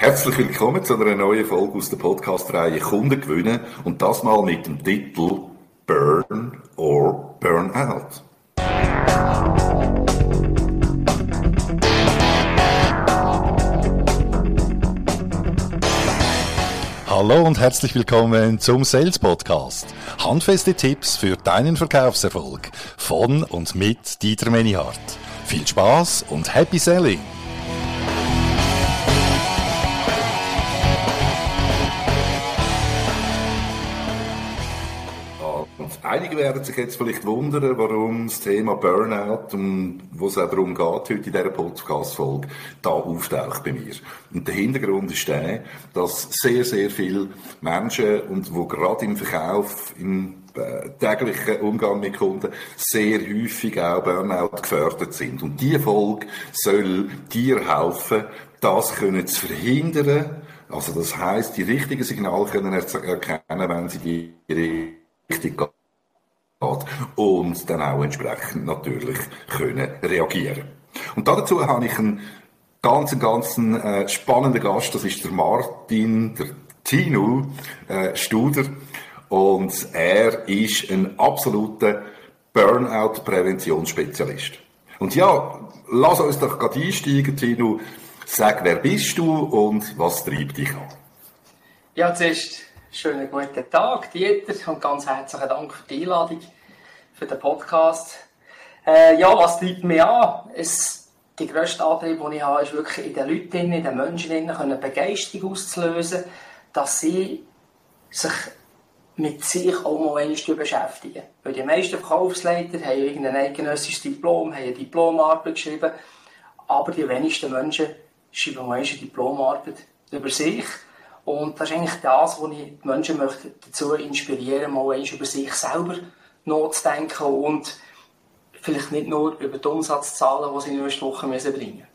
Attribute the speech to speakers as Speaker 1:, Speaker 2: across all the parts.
Speaker 1: Herzlich willkommen zu einer neuen Folge aus der Podcast-Reihe Kunden gewinnen und das mal mit dem Titel Burn or Burnout. Hallo und herzlich willkommen zum Sales Podcast. Handfeste Tipps für deinen Verkaufserfolg von und mit Dieter Menihardt. Viel Spaß und Happy Selling! Einige werden sich jetzt vielleicht wundern, warum das Thema Burnout, um wo es auch darum geht, heute in dieser Podcast-Folge, da auftaucht bei mir. Und der Hintergrund ist der, dass sehr, sehr viele Menschen, und wo gerade im Verkauf, im äh, täglichen Umgang mit Kunden sehr häufig auch Burnout gefördert sind. Und diese Folge soll dir helfen, das können zu verhindern. Also das heißt, die richtigen Signale können erkennen, wenn sie die Richtung geht und dann auch entsprechend natürlich können reagieren. Und dazu habe ich einen ganz, ganz äh, spannenden Gast, das ist der Martin, der Tino äh, Studer und er ist ein absoluter Burnout-Präventionsspezialist. Und ja, lass uns doch gerade einsteigen, Tino. Sag, wer bist du und was treibt dich an?
Speaker 2: Ja, zuerst Schönen guten Tag, Dieter, und ganz herzlichen Dank für die Einladung, für den Podcast. Äh, ja, was treibt mich an? Es, die grösste Antrieb, die ich habe, ist wirklich in den Leuten, in den Menschen, eine Begeisterung auszulösen, dass sie sich mit sich auch mal einmal beschäftigen. Weil die meisten Verkaufsleiter haben irgendein eidgenössisches Diplom, haben eine Diplomarbeit geschrieben, aber die wenigsten Menschen schreiben mal eine Diplomarbeit über sich und das ist eigentlich das, was ich die Menschen möchte dazu inspirieren mal eins über sich selber nachzudenken und vielleicht nicht nur über die Umsatzzahlen, die sie nächsten Woche müssen bringen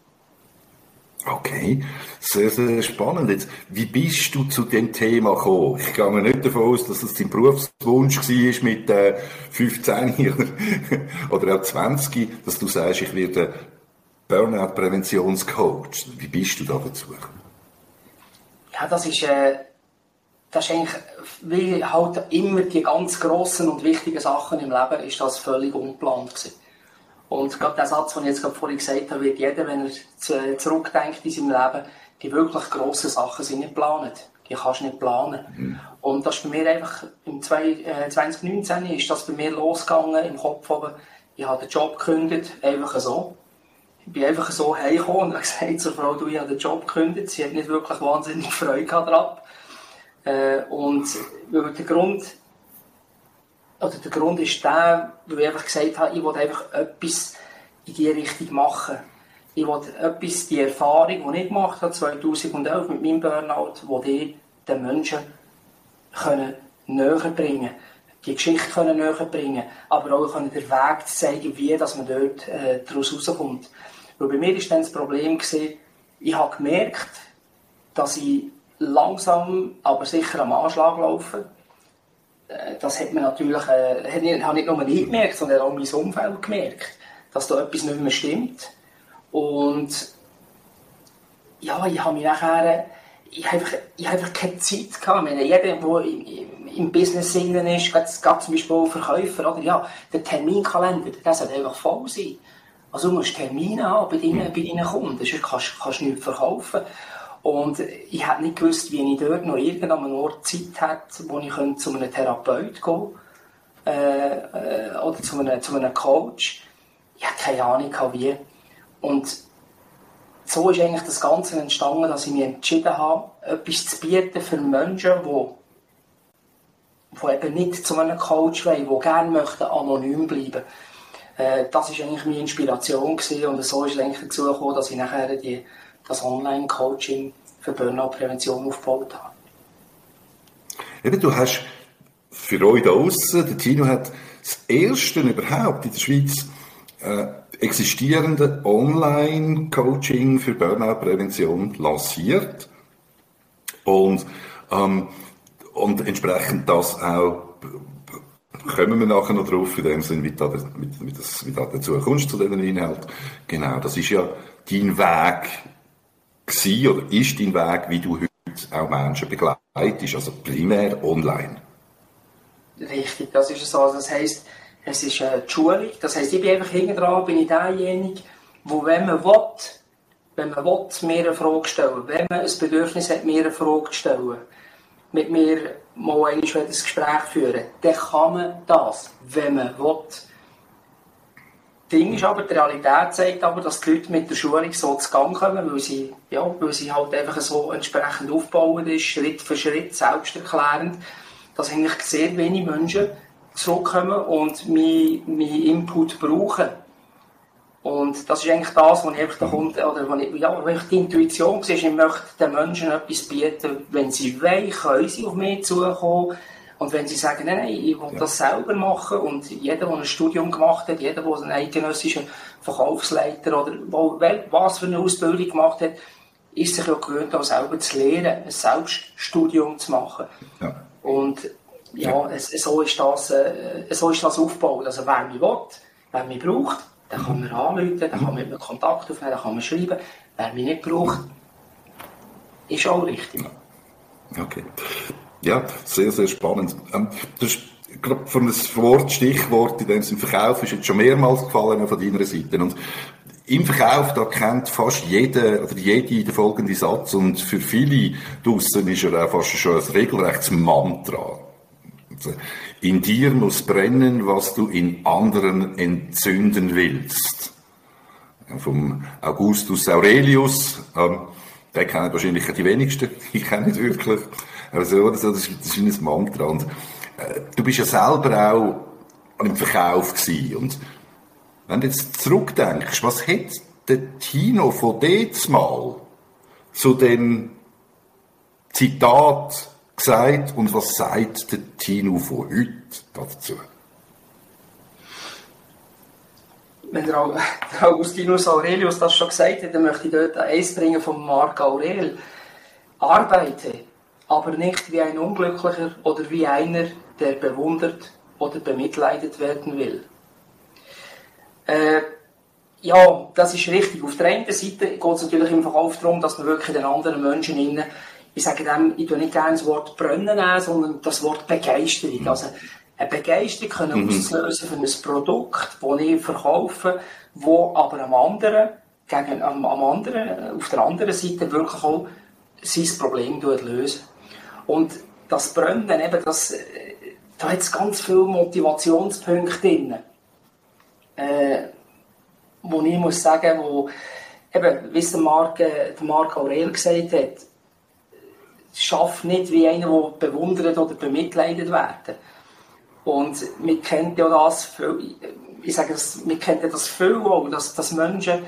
Speaker 1: Okay, sehr, sehr spannend. Jetzt, wie bist du zu dem Thema gekommen? Ich gehe nicht davon aus, dass es dein Berufswunsch war mit äh, 15 oder auch 20, dass du sagst, ich werde Burnout-Präventionscoach. Wie bist du da dazu gekommen?
Speaker 2: Ja, das ist, äh, das ist eigentlich, wie halt immer die ganz grossen und wichtigen Sachen im Leben, ist das völlig ungeplant gewesen. Und gerade der Satz, den ich jetzt gerade vorhin gesagt habe, wird jeder, wenn er zurückdenkt in seinem Leben, die wirklich grossen Sachen sind nicht geplant. Die kannst du nicht planen. Mhm. Und das ist bei mir einfach, im 2019 äh, ist das bei mir losgegangen, im Kopf oben. Ich habe den Job gekündigt, einfach so ich bin einfach so heimgekommen und habe gesagt zur Frau, du, ich habe den Job gekündigt. Sie hat nicht wirklich wahnsinnig Freude daran. Äh, und der Grund, oder der Grund ist der, weil ich einfach gesagt habe, ich will einfach etwas in diese Richtung machen. Ich will etwas, die Erfahrung, die ich gemacht habe, 2011 mit meinem Burnout, die die den Menschen können näher bringen die Geschichte können näher bringen, aber auch können den Weg zeigen, wie dass man dort äh, daraus rauskommt. Weil bei mir war dann das Problem, gewesen, ich habe gemerkt, dass ich langsam, aber sicher am Anschlag laufe. Äh, das hat man natürlich, äh, habe nicht nur ich gemerkt, sondern auch mein Umfeld gemerkt, dass da etwas nicht mehr stimmt. Und ja, ich habe mich nachher, ich habe einfach, ich einfach keine Zeit gehabt. Ich meine, jeder, der im, im Business innen ist, gab zum Beispiel Verkäufer, oder ja, der Terminkalender, der sollte einfach voll sein. Also du musst Termine haben bei deinen, bei deinen Kunden, sonst kannst, kannst nichts verkaufen. Und ich hätte nicht gewusst, wie ich dort noch irgendeinem Ort Zeit hätte, wo ich zu einem Therapeut gehen äh, äh, oder zu einem, zu einem Coach. Ich hatte keine Ahnung, wie. Und so ist eigentlich das Ganze entstanden, dass ich mich entschieden habe, etwas zu bieten für Menschen, die die eben nicht zu einem Coach wollen, die gerne möchten anonym bleiben möchten. Äh, das war eigentlich meine Inspiration gewesen und so ist es eigentlich dazu gekommen, dass ich nachher die, das Online-Coaching für Burnout-Prävention aufgebaut habe.
Speaker 1: Eben, du hast für euch da außen, der Tino hat das erste überhaupt in der Schweiz äh, existierende Online-Coaching für Burnout-Prävention lanciert und, ähm, und entsprechend das auch kommen wir nachher noch drauf, in dem Sinn, wie du wie, wie, das, wie da dazu kommst, zu diesem Inhalt. Genau, das ist ja dein Weg gewesen, oder ist dein Weg, wie du heute auch Menschen begleitest, also primär online?
Speaker 2: Richtig, das ist so. Also das heisst, es ist eine Schulung. Das heisst, ich bin einfach hinten dran, bin ich derjenige, wo, wenn man will, wenn man will, mir eine Frage stellen wenn man ein Bedürfnis hat, mir eine Frage stellen, mit mir mal ein Gespräch führen, dann kann man das, wenn man will. Ding ist aber, die Realität zeigt aber, dass die Leute mit der Schulung so zu Gang kommen, weil sie, ja, weil sie halt einfach so entsprechend aufbauen ist, Schritt für Schritt, selbsterklärend, dass eigentlich sehr wenige Menschen zurückkommen und meinen Input brauchen. Und das ist eigentlich das, was ich einfach da kommt, oder was ich, ja, ich die Intuition war, ich möchte den Menschen etwas bieten, wenn sie wollen, können sie auf mich zukommen. Und wenn sie sagen, nein, nein, ich will ja. das selber machen und jeder, der ein Studium gemacht hat, jeder, der einen eidgenössischen Verkaufsleiter oder was für eine Ausbildung gemacht hat, ist sich ja gewöhnt, auch selber zu lernen, ein Selbststudium zu machen. Ja. Und ja, ja. Es, so, ist das, äh, so ist das aufgebaut. Also wer mich will, wer mich braucht, dann kann man anrufen, dann kann man mit mir Kontakt aufnehmen, dann kann man schreiben. Wer mich nicht braucht, ist auch richtig.
Speaker 1: Okay. Ja, sehr, sehr spannend. Ähm, du hast gerade von einem Wort, Stichwort in dem Sinne Verkauf ist jetzt schon mehrmals gefallen von deiner Seite. Und im Verkauf, da kennt fast jeder oder jede den folgenden Satz und für viele draussen ist er auch fast schon ein regelrechtes Mantra. In dir muss brennen, was du in anderen entzünden willst. Vom Augustus Aurelius, ähm, den kennen wahrscheinlich die wenigsten, ich kenne nicht wirklich. Also, das, ist, das ist ein Mantra. Und, äh, du bist ja selber auch im Verkauf gewesen. Und wenn du jetzt zurückdenkst, was hat der Tino von mal zu dem Zitat gesagt und was sagt der Tino von heute dazu?
Speaker 2: Wenn der, Augustinus Aurelius das schon gesagt hat, dann möchte ich dort eins bringen von Marc Aurel. Arbeite, aber nicht wie ein Unglücklicher oder wie einer, der bewundert oder bemitleidet werden will. Äh, ja, das ist richtig. Auf der einen Seite geht es natürlich im Verkauf darum, dass man wirklich den anderen Menschen innen, ich sage dem, ich tue nicht gerne das Wort brennen nehmen, sondern das Wort Begeisterung. Mhm. Also, eine Begeisterung können mhm. auslösen für ein Produkt, das ich verkaufe, wo aber am anderen, gegen, am, am anderen, auf der anderen Seite wirklich auch sein Problem lösen. Und das Brennen, eben, das, äh, da hat es ganz viele Motivationspunkte drin äh, wo ich muss sagen, wo, eben, wie es der Marc, äh, der Marc Aurel gesagt hat, schafft nicht wie einer, der bewundert oder bemitleidet werden. Und wir kennen ja das viel, ich sage das, wir kennen das viel auch, dass, dass Menschen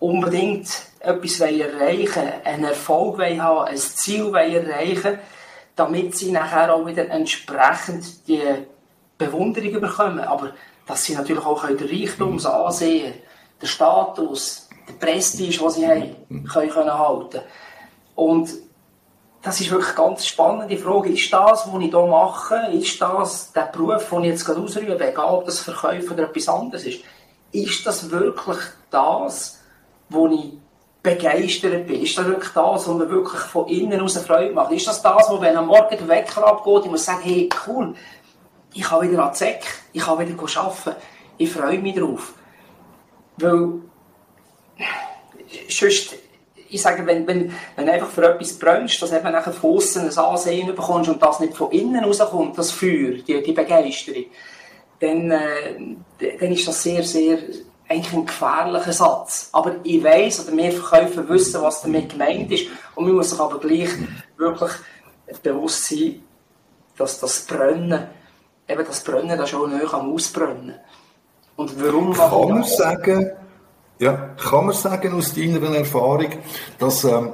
Speaker 2: unbedingt etwas erreichen wollen, einen Erfolg haben, ein Ziel erreichen damit sie nachher auch wieder entsprechend die Bewunderung bekommen. Aber dass sie natürlich auch den Reichtum, das Ansehen, den Status, den Prestige, den sie haben, können, können halten Und das ist wirklich eine ganz spannende Frage. Ist das, was ich hier mache, ist das der Beruf, den ich jetzt ausübe, egal ob das Verkäufer oder etwas anderes ist, ist das wirklich das, wo ich begeistert bin? Ist das wirklich das, was mir wirklich von innen aus Freude macht? Ist das das, wo wenn am Morgen der Wecker abgeht, ich muss sagen, hey, cool, ich kann wieder an die Säcke, ich kann wieder arbeiten. Ich freue mich drauf. Weil, sonst, ich sage, wenn, wenn, wenn du einfach für etwas brennst, dass eben nachher von außen ein Ansehen bekommst und das nicht von innen rauskommt, das Feuer, die, die Begeisterung, dann, äh, dann ist das sehr, sehr, eigentlich ein gefährlicher Satz. Aber ich weiß oder wir Verkäufer wissen, was damit gemeint ist. Und man muss sich aber gleich wirklich bewusst sein, dass das Brennen eben das Brennen da schon näher am Ausbrennen. Und warum
Speaker 1: kann man sagen, ja, kann man sagen aus deiner Erfahrung, dass ähm,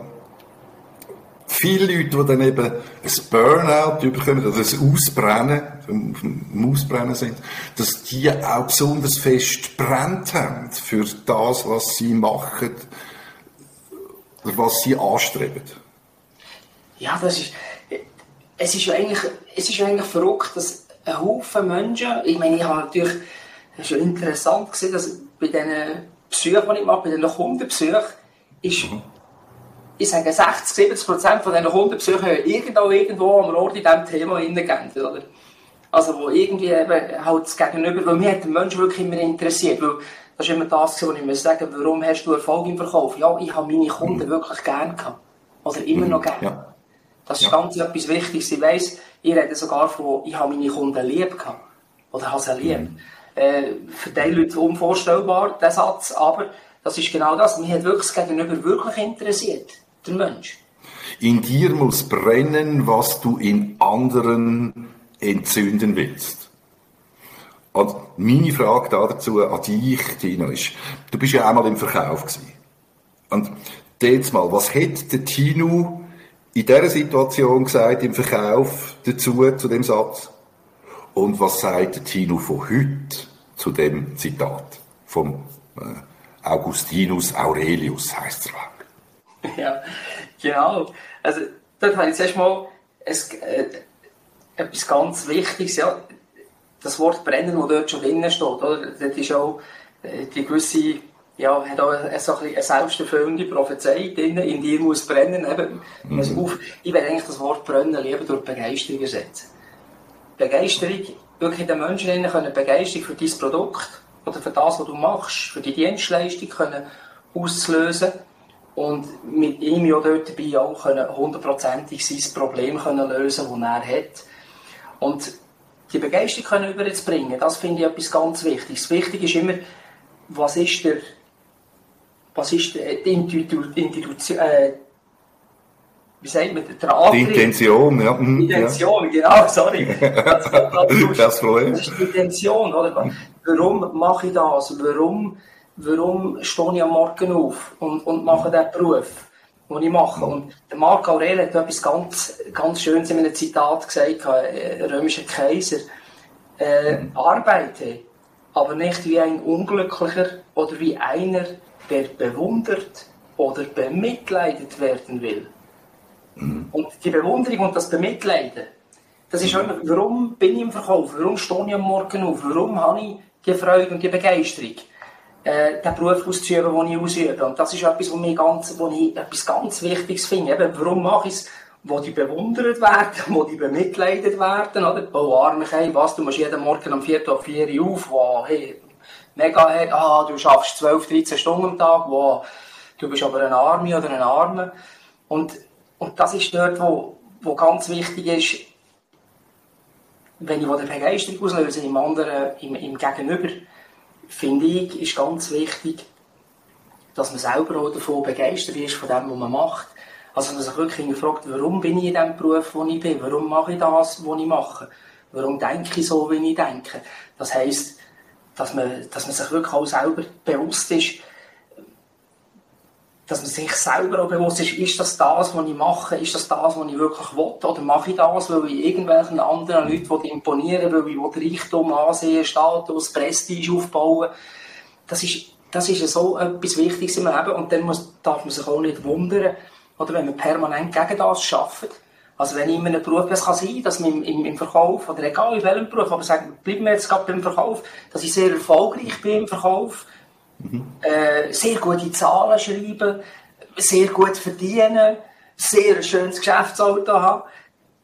Speaker 1: viele Leute, die dann eben ein Burnout bekommen, oder ein Ausbrennen, im Ausbrennen sind, dass die auch besonders fest brennt haben für das, was sie machen, was sie anstreben.
Speaker 2: Ja, das ist, es ist ja eigentlich, es ist ja eigentlich verrückt, dass ein Haufen Menschen, ich meine, ich habe natürlich, es ist ja interessant gesehen, dass bei diesen Besuchen, die ich mache, bei diesen Kundenbesuchen, ist, mhm. ich sage 60, 70 Prozent von diesen Kundenbesuchen irgendwo, irgendwo am Ort in diesem Thema hineingehen, oder? Also, wo irgendwie eben halt das Gegenüber, weil mir hat der Mensch wirklich immer interessiert, weil das ist immer das, was ich mir sage, warum hast du Erfolg im Verkauf? Ja, ich habe meine Kunden mhm. wirklich gern gehabt. Oder immer noch gern. Ja. Das ist ja. ganz etwas Wichtiges. Ich weiss, ich rede sogar von, ich habe meine Kunden lieb gehabt. Oder habe sie lieb. Mhm. Äh, für die Leute unvorstellbar, der Satz, aber das ist genau das. Mich hat wirklich das Gegenüber wirklich interessiert. Der Mensch.
Speaker 1: In dir muss brennen, was du in anderen entzünden willst. Und meine Frage dazu an dich, Tino, ist, du bist ja einmal im Verkauf gewesen. Und jetzt mal, was hätte der Tino in dieser Situation gesagt, im Verkauf dazu, zu dem Satz? Und was sagt der Tino von heute zu dem Zitat vom äh, Augustinus Aurelius, heißt es
Speaker 2: Ja, genau. Also, dort habe ich zuerst mal es, äh, etwas ganz Wichtiges, ja, das Wort brennen, das dort schon drinnen steht, oder? Das ist auch äh, die gewisse, ja, hat auch eine, so eine selbsterfüllende Prophezeiung drin, in dir muss brennen, eben, mhm. auf, ich werde eigentlich das Wort brennen lieber durch Begeisterung ersetzen. Begeisterung, wirklich den Menschen können Begeisterung für dein Produkt oder für das, was du machst, für die Dienstleistung können auslösen und mit ihm ja dort dabei auch hundertprozentig sein Problem können lösen, das er hat. Und die Begeisterung können überzubringen, das finde ich etwas ganz Wichtiges. Wichtig ist immer, was ist der, was ist die Institution, äh, wie sagt man, der
Speaker 1: Antrieb. Die Intention, ja.
Speaker 2: Die Intention, ja. genau, sorry. Das,
Speaker 1: das, das, das
Speaker 2: ist die Intention, oder? Warum mache ich das? Warum, warum stehe ich am Morgen auf und, und mache diesen Beruf? was ich mache. Und der Marc Aurel hat etwas ganz, ganz Schönes in einem Zitat gesagt, äh, römischer Kaiser. Äh, mhm. arbeite, aber nicht wie ein Unglücklicher oder wie einer, der bewundert oder bemitleidet werden will. Mhm. Und die Bewunderung und das Bemitleiden, das ist immer, warum bin ich im Verkauf? Warum stehe ich am Morgen auf? Warum habe ich die Freude und die Begeisterung? äh, den Beruf auszuüben, den ich ausübe. Und das ist etwas, was, ganz, was ich etwas ganz Wichtiges finde. Eben, warum mache ich es? Wo die bewundert werden, wo die bemitleidet werden, oder? Oh, arme hey, was, du musst jeden Morgen um 4 Uhr 4 Uhr auf, wow, hey, mega, hey, ah, du schaffst 12, 13 Stunden am Tag, wow, du bist aber ein Arme oder ein Arme. Und, und das ist dort, wo, wo ganz wichtig ist, wenn ich eine Begeisterung auslöse im anderen, im, im Gegenüber, finde ich, ist ganz wichtig, dass man selber auch davon begeistert ist, von dem, was man macht. Also, dass man sich wirklich fragt, warum bin ich in dem Beruf, wo ich bin? Warum mache ich das, was ich mache? Warum denke ich so, wie ich denke? Das heisst, dass man, dass man sich wirklich auch selber bewusst ist, dass man sich selber auch bewusst ist, ist das das, was ich mache, ist das das, was ich wirklich will, oder mache ich das, weil ich irgendwelchen anderen Leuten imponieren will, weil ich Reichtum, Ansehen, Status, Prestige aufbauen? Das ist, das ist so etwas Wichtiges im Leben und dann muss, darf man sich auch nicht wundern, oder wenn man permanent gegen das schafft. Also wenn ich in einem Beruf, es kann sein, dass man im, im, im Verkauf, oder egal in welchem Beruf, aber sagen, bleiben wir jetzt gerade beim Verkauf, dass ich sehr erfolgreich bin im Verkauf, Äh, sehr gute Zahlen schreiben, sehr gut verdienen, sehr ein schönes Geschäftsauto haben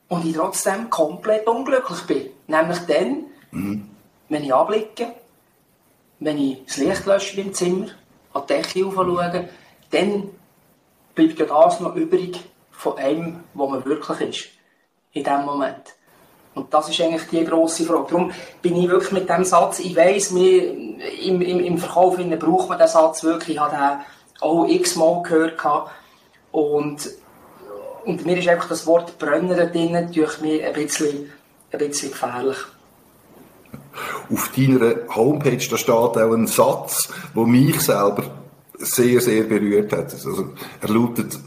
Speaker 2: und ich trotzdem komplett unglücklich bin. Nämlich dann, mhm. wenn ich abblicke, wenn ich das Licht lösche im Zimmer, an die Decke schaue, dann bleibt ja das noch übrig von einem, wo man wirklich ist. In dem Moment. Und das ist eigentlich die grosse Frage. Darum bin ich wirklich mit dem Satz, ich weiss, mir, im, im, im Verkauf braucht man den Satz wirklich, ich habe den auch x-mal gehört. Und, und mir ist einfach das Wort Brennen drin durch mich ein bisschen, ein bisschen gefährlich.
Speaker 1: Auf deiner Homepage da steht auch ein Satz, der mich selber sehr, sehr berührt hat. Also, er lautet,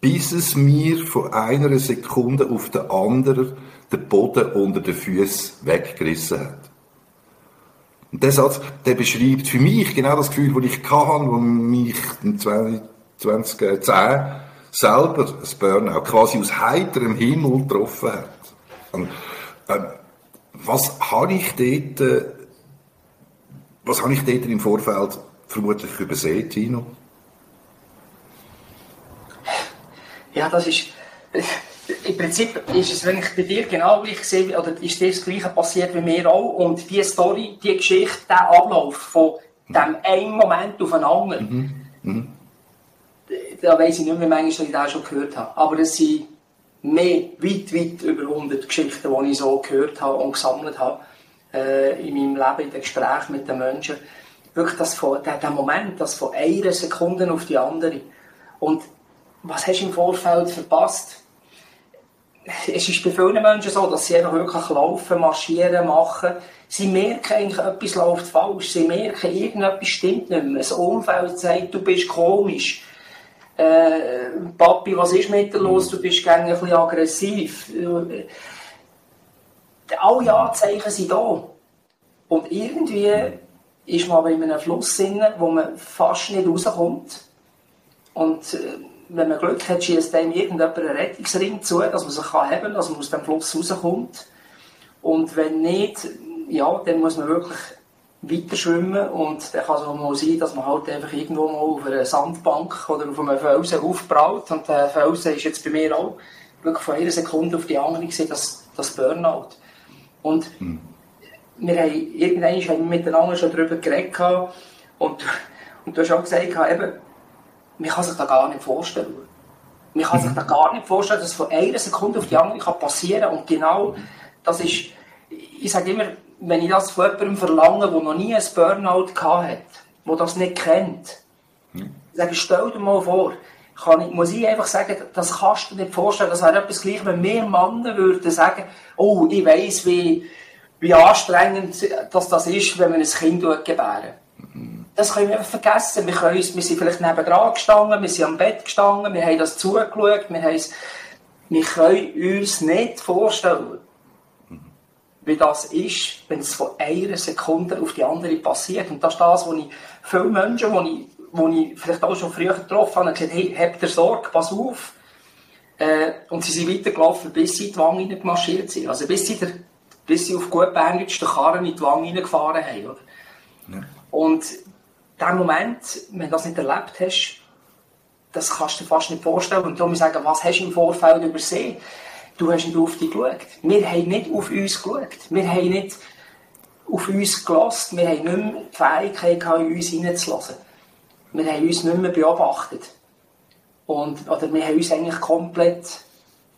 Speaker 1: bis es mir von einer Sekunde auf die andere den Boden unter den Füßen weggerissen hat. Und der Satz, der beschreibt für mich genau das Gefühl, das ich hatte, wo mich 2010 selber das Burnout quasi aus heiterem Himmel getroffen hat. Und, äh, was habe ich dort, äh, was habe ich dort im Vorfeld vermutlich übersehen, Tino?
Speaker 2: Ja, das ist, im Prinzip ist es eigentlich bei dir genau gleich gesehen, oder ist dir das Gleiche passiert wie mir auch. Und die Story, die Geschichte, der Ablauf von dem einen Moment auf einen anderen, mhm. Mhm. da weiss ich nicht mehr, manchmal, ich das schon gehört habe. Aber es sind mehr, weit, weit über 100 Geschichten, die ich so gehört habe und gesammelt habe äh, in meinem Leben, in den Gesprächen mit den Menschen. Wirklich das von, der, der Moment, das von einer Sekunde auf die andere. Und was hast du im Vorfeld verpasst? Es ist bei vielen Menschen so, dass sie einfach wirklich laufen, marschieren, machen. Sie merken eigentlich, etwas läuft falsch. Sie merken, irgendetwas stimmt nicht mehr. Das Umfeld sagt, du bist komisch. Äh, Papi, was ist mit dir los? Du bist gerne ein bisschen aggressiv. Alle Anzeichen sind da. Und irgendwie ist man aber in einem Fluss drin, wo man fast nicht rauskommt. Und äh, wenn man Glück hat, schießt einem irgendjemand einen Rettungsring zu, dass man sich kann heben dass man aus dem Fluss rauskommt. Und wenn nicht, ja, dann muss man wirklich weiter schwimmen und dann kann es auch mal sein, dass man halt einfach irgendwo mal auf einer Sandbank oder auf einem Felsen aufbraut und der Felsen ist jetzt bei mir auch wirklich von einer Sekunde auf die andere gesehen, das, das Burnout. Und hm. wir haben irgendwann haben wir miteinander schon darüber geredet und, und du hast auch gesagt, eben, man kann sich das gar nicht vorstellen. Man kann mhm. sich das gar nicht vorstellen, dass es von einer Sekunde auf die andere passieren kann. Und genau das ist, ich sage immer, wenn ich das von jemandem verlange, der noch nie ein Burnout hat, der das nicht kennt, mhm. sage ich, stell dir mal vor, kann ich, muss ich einfach sagen, das kannst du dir nicht vorstellen. Das wäre etwas gleich, wenn mehr Männer würden sagen, oh, ich weiss, wie, wie anstrengend das, das ist, wenn man ein Kind gebären das können wir vergessen. Wir, können uns, wir sind vielleicht nebendran gestanden, wir sind am Bett gestanden, wir haben das zugeschaut, wir, haben wir können uns nicht vorstellen, wie das ist, wenn es von einer Sekunde auf die andere passiert. Und das ist das, was ich viele Menschen, die ich, wo ich vielleicht auch schon früher getroffen habe, gesagt hey, habt ihr Sorge, pass auf. Äh, und sie sind weitergelaufen, bis sie in die Wange gemarschiert sind. Also bis sie, der, bis sie auf gut Berndeutsch den Karren in die Wange gefahren haben. Oder? Ja. Und der Moment, wenn du das nicht erlebt hast, das kannst du dir fast nicht vorstellen. Und darum sagen, was hast du im Vorfeld übersehen? Du hast nicht auf dich geschaut. Wir haben nicht auf uns geschaut. Wir haben nicht auf uns gelassen. Wir haben nicht mehr die Fähigkeit, in uns hineinzulassen. Wir haben uns nicht mehr beobachtet. Und, oder wir haben uns eigentlich komplett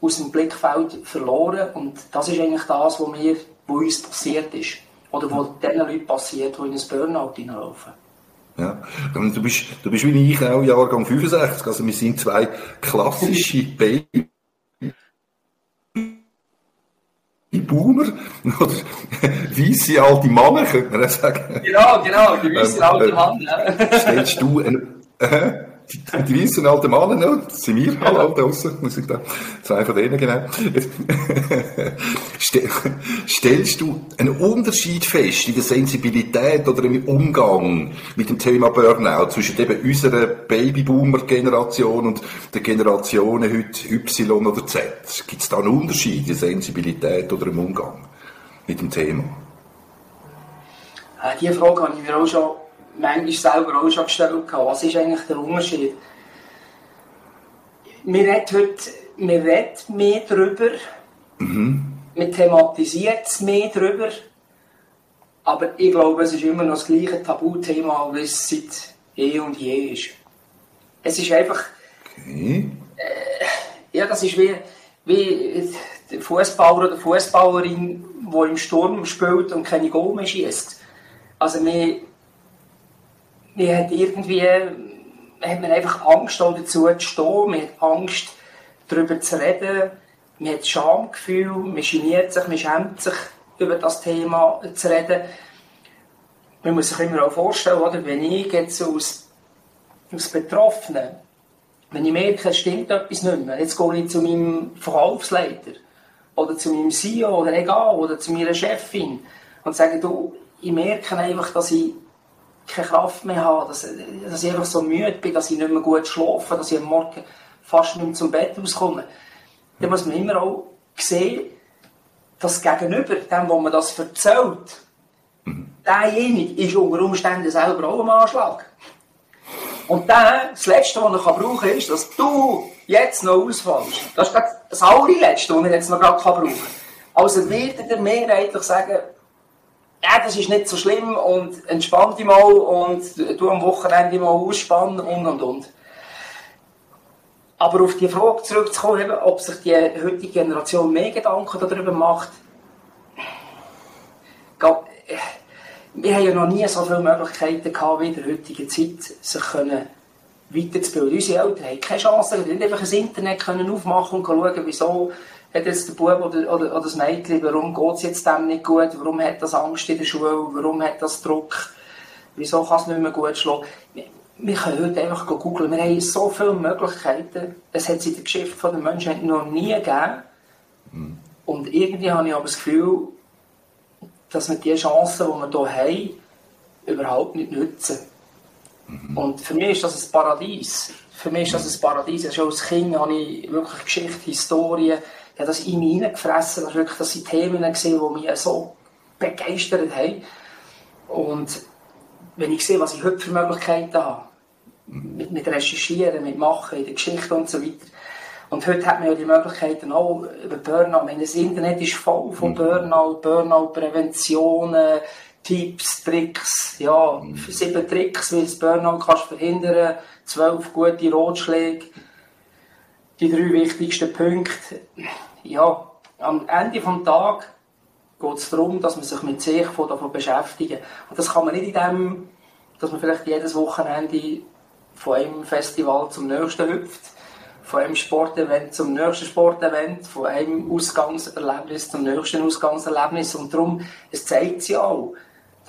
Speaker 2: aus dem Blickfeld verloren. Und das ist eigentlich das, was, mir, was uns passiert ist. Oder was den Leuten passiert, die in ein Burnout hineinlaufen.
Speaker 1: Ja. Du bist, du bist wie ich auch Jahrgang 65, also wir sind zwei klassische Baby. Boomer oder weisse alte Männer, könnte man sagen.
Speaker 2: Genau, genau, die weisse alte ähm, Mann. Ja.
Speaker 1: Stellst du ein, äh, die, weißen alten Männer noch, das sind wir alle da draussen, muss ich da, zwei von denen, genau. Stellst du einen Unterschied fest in der Sensibilität oder im Umgang mit dem Thema Burnout zwischen eben unserer Babyboomer-Generation und der Generationen heute Y oder Z? Gibt es da einen Unterschied in der Sensibilität oder im Umgang mit dem Thema?
Speaker 2: Äh, diese Frage habe ich mir auch schon manchmal selber auch schon gestellt. Was ist eigentlich der Unterschied? Man redet heute man redet mehr darüber, mhm. man thematisiert es mehr darüber, aber ich glaube, es ist immer noch das gleiche Tabuthema, wie es seit eh und je ist. Es ist einfach. Okay. Äh, ja, das ist wie, wie der Fußballer oder Fußballerin, die im Sturm spielt und keine Goal mehr schießt. Also, wir, man hat irgendwie hat man einfach Angst, dazu zu stehen, man hat Angst, darüber zu reden, man hat Schamgefühl, man geniert sich, man schämt sich, über das Thema zu reden. Man muss sich immer auch vorstellen, oder, wenn ich jetzt aus, aus Betroffenen, wenn ich merke, es stimmt etwas nicht mehr, jetzt gehe ich zu meinem Verkaufsleiter oder zu meinem CEO oder egal, oder zu meiner Chefin und sage, du, ich merke einfach, dass ich keine Kraft mehr habe, dass, dass ich einfach so müde bin, dass ich nicht mehr gut schlafe, dass ich am Morgen fast nicht mehr zum Bett rauskomme. Dann muss man immer auch sehen, dass gegenüber dem, wo man das erzählt, derjenige ist unter Umständen selber auch am Anschlag. Und dann, das Letzte, was er brauchen kann, ist, dass du jetzt noch ausfallst. Das ist das allerletzte, was er jetzt noch gerade brauchen kann. Also wird er mehrheitlich sagen, ja, das ist nicht so schlimm und entspann dich mal und du am Wochenende mal ausspannen und und und. Aber auf die Frage zurückzukommen, ob sich die heutige Generation mehr Gedanken darüber macht, wir haben ja noch nie so viele Möglichkeiten gehabt wie in der heutigen Zeit, sich können weiterzubilden. Unsere Eltern haben keine Chance, sie nicht einfach ein Internet können aufmachen und schauen, wieso hat jetzt der Bub oder, oder, oder das Mädchen, warum geht es jetzt dem nicht gut, warum hat das Angst in der Schule, warum hat das Druck, wieso kann es nicht mehr gut schlagen. Wir können heute einfach googeln, wir haben so viele Möglichkeiten, es hat es in der Geschichte der Menschheit noch nie gegeben. Mhm. Und irgendwie habe ich aber das Gefühl, dass wir die Chancen, die wir hier haben, überhaupt nicht nutzen. Mhm. Und für mich ist das ein Paradies. Für mich ist das ein Paradies. Schon als Kind habe ich wirklich Geschichte, Historie, ja, das in mich hineingefressen. Das, wirklich, das sind Themen gesehen, die mich so begeistert haben. Und wenn ich sehe, was ich heute für Möglichkeiten habe, mit, mit Recherchieren, mit Machen, in der Geschichte und so weiter, und heute hat man ja die Möglichkeiten auch über Burnout. meine, das Internet ist voll von mhm. Burnout, Burnout-Präventionen, Tipps, Tricks. Ja, mhm. sieben Tricks, wie du Burnout kannst verhindern, zwölf gute Ratschläge, die drei wichtigsten Punkte. Ja, am Ende des Tages geht es darum, dass man sich mit sich davon beschäftigen Und das kann man nicht in dem, dass man vielleicht jedes Wochenende von einem Festival zum nächsten hüpft von einem Sportevent zum nächsten Sportevent, von einem Ausgangserlebnis zum nächsten Ausgangserlebnis. Und darum, es zeigt sich auch,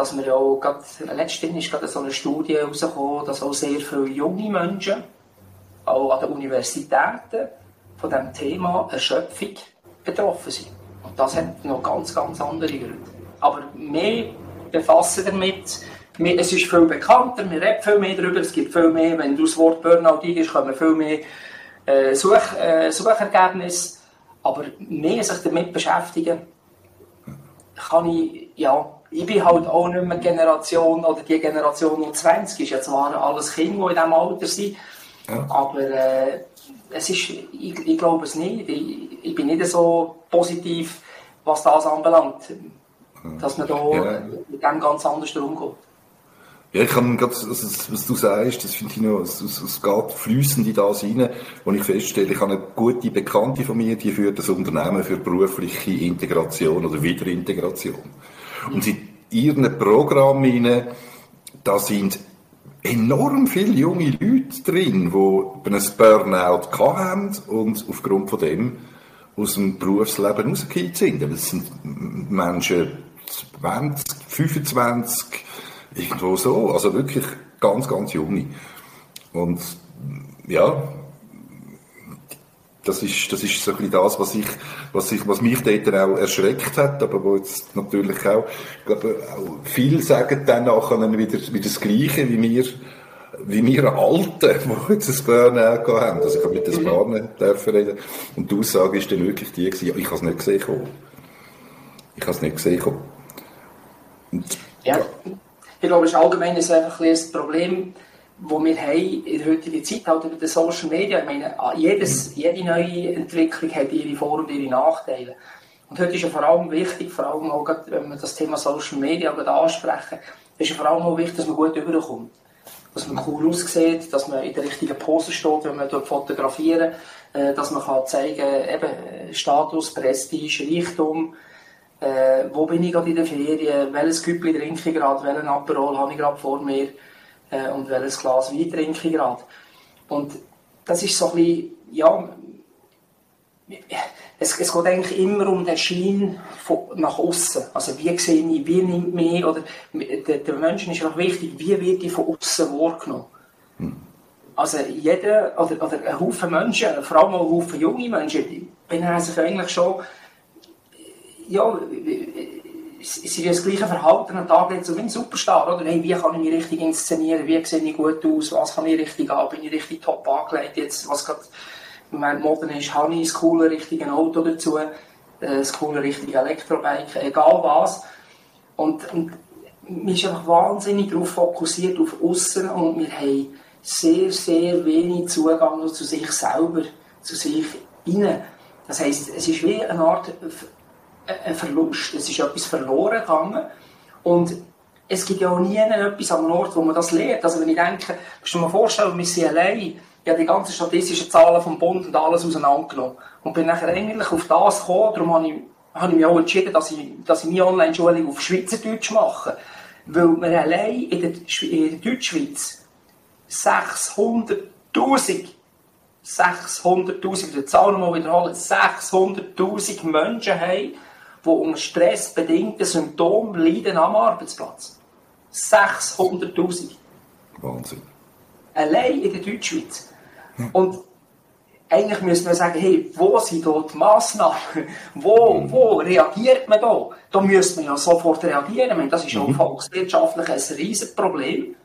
Speaker 2: dass wir auch, gerade, letztens ist gerade so eine Studie herausgekommen, dass auch sehr viele junge Menschen, auch an den Universitäten, von diesem Thema Erschöpfung betroffen sind. Und das hat noch ganz, ganz andere Gründe. Aber mehr befassen damit, es ist viel bekannter, wir reden viel mehr darüber, es gibt viel mehr, wenn du das Wort Burnout eingibst, kommen viel mehr äh, Such, äh, Suchergebnis, aber mehr sich damit beschäftigen, kann ich, ja, ich bin halt auch nicht mehr Generation, oder die Generation um 20 ist ja zwar alles Kinder, die in diesem Alter sind, ja. aber äh, es ist, ich, ich glaube es nicht. Ich, ich, bin nicht so positiv, was das anbelangt, dass man da ja. mit dem ganz anders umgeht.
Speaker 1: Ja, ich kann gerade, also, was du sagst, das finde ich noch, es, es geht fließend in das rein, wo ich feststelle, ich habe eine gute Bekannte von mir, die führt das Unternehmen für berufliche Integration oder Wiederintegration. Und in ihren Programmen da sind enorm viele junge Leute drin, die ein Burnout haben und aufgrund von dem aus dem Berufsleben rausgekehrt sind. Das sind Menschen 20, 25, Irgendwo so. Also wirklich ganz, ganz junge. Und ja, das ist, das ist so ein bisschen das, was, ich, was, ich, was mich dort auch erschreckt hat, aber wo jetzt natürlich auch, ich glaube, auch viele sagen dann nachher wieder, wieder das Gleiche wie wir, wie wir Alten, die jetzt ein Burnout haben. Also ich habe mit den Bahnen dürfen reden. Und die Aussage ist dann wirklich die gewesen, ich habe es nicht gesehen kommen. Ich habe es nicht gesehen kommen.
Speaker 2: Und, ja. ja. Ich glaube, es ist allgemein einfach ein das Problem, das wir haben in der heutigen Zeit, halt über die Social Media. Ich meine, jedes, jede neue Entwicklung hat ihre Vor- und ihre Nachteile. Und heute ist ja vor allem wichtig, vor allem auch, wenn wir das Thema Social Media ansprechen, ist ja vor allem auch wichtig, dass man gut überkommt. Dass man cool aussieht, dass man in der richtigen Pose steht, wenn man dort fotografieren, äh, dass man kann zeigen, eben, Status, Prestige, Reichtum, äh, wo bin ich gerade in der Ferien, welches Küppli trinke ich gerade, welchen Aperol habe ich gerade vor mir äh, und welches Glas Wein trinke ich gerade. Und das ist so ein bisschen, ja, es, es geht eigentlich immer um den Schein von, nach außen. Also wie sehe ich, wie nimmt mich, oder der, der Menschen ist auch wichtig, wie wird ich von außen wahrgenommen. Hm. Also jeder, oder, oder ein Haufen Menschen, vor allem auch ein Haufen junge Menschen, die benehmen sich eigentlich schon ja, es ist das gleiche Verhalten an Tag so wie ein Superstar, oder? Hey, wie kann ich mich richtig inszenieren? Wie sehe ich gut aus? Was kann ich richtig an? Bin ich richtig top angelegt? Jetzt, was gerade im Moment Mode ist, habe ich das coole, richtige Auto dazu, äh, das coole, richtige Elektrobike, egal was. Und, und man ist einfach wahnsinnig darauf fokussiert, auf Aussen und wir haben sehr, sehr wenig Zugang zu sich selber, zu sich innen. Das heisst, es ist wie eine Art ein Verlust. Es ist etwas verloren gegangen. Und es gibt ja auch nie etwas an einem Ort, wo man das lernt. Also wenn ich denke, kannst du dir vorstellen, wir sind allein, ich habe die ganzen statistischen Zahlen vom Bund und alles auseinandergenommen. Und bin nachher eigentlich auf das gekommen, darum habe ich, habe ich mich auch entschieden, dass ich, dass ich meine Online-Schulung auf Schweizerdeutsch mache. Weil wir allein in der, in der Deutschschweiz 600'000 600'000, die Zahl nochmal wiederholen, 600'000 Menschen haben, die unter stressbedingten Symptomen leiden am Arbeitsplatz. 600'000.
Speaker 1: Wahnsinn.
Speaker 2: Allein in der Deutschschweiz. Und eigentlich müsste man sagen, hey, wo sind dort die Massnahmen? Wo, mhm. wo reagiert man da? Da müsste man ja sofort reagieren. Ich meine, das ist mhm. auch volkswirtschaftlich ein riesiges Problem.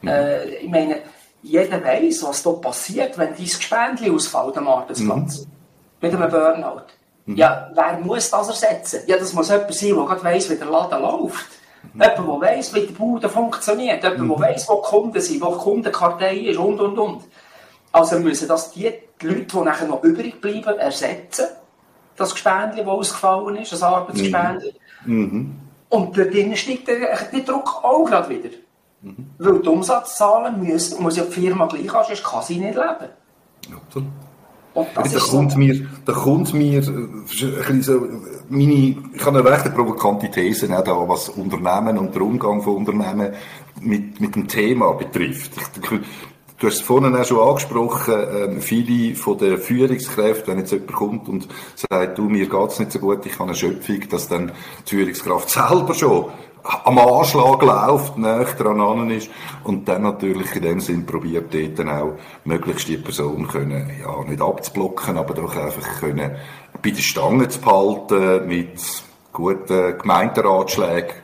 Speaker 2: Mhm. Äh, ich meine, jeder weiß, was da passiert, wenn dein Gespendli ausfällt am Arbeitsplatz. Mhm. Mit einem Burnout. Mhm. Ja, wer muss das ersetzen? Ja, das muss jemand sein, der gerade weiss, wie der Laden läuft. Mhm. Jemand, der weiss, wie die Bude funktioniert. Jemand, mhm. der weiss, wo die Kunden sind, wo die Kundenkartei ist und, und, und. Also müssen das die, Leute, die nachher noch übrig bleiben, ersetzen. Das Gespendli, das ausgefallen ist, das Arbeitsgespendli. Mhm. mhm. Und dort steigt der, der Druck auch gerade wieder. Mhm. Weil die Umsatzzahlen müssen, muss ja die Firma gleich haben, sonst kann sie nicht leben.
Speaker 1: Ja, das da, kommt so. mir, da kommt mir äh, so meine, ich habe eine recht provokante These, auch da, was Unternehmen und der Umgang von Unternehmen mit, mit dem Thema betrifft. Du hast es vorhin auch schon angesprochen, äh, viele von den Führungskräften, wenn jetzt jemand kommt und sagt, du, mir geht's nicht so gut, ich habe eine Schöpfung, dass dann die Führungskraft selber schon am Anschlag läuft, näher dran ist und dann natürlich in dem Sinn probiert dort dann auch möglichst die Person können, ja, nicht abzublocken, aber doch einfach können bei der Stange zu behalten mit guten gemeinten Ratschlägen,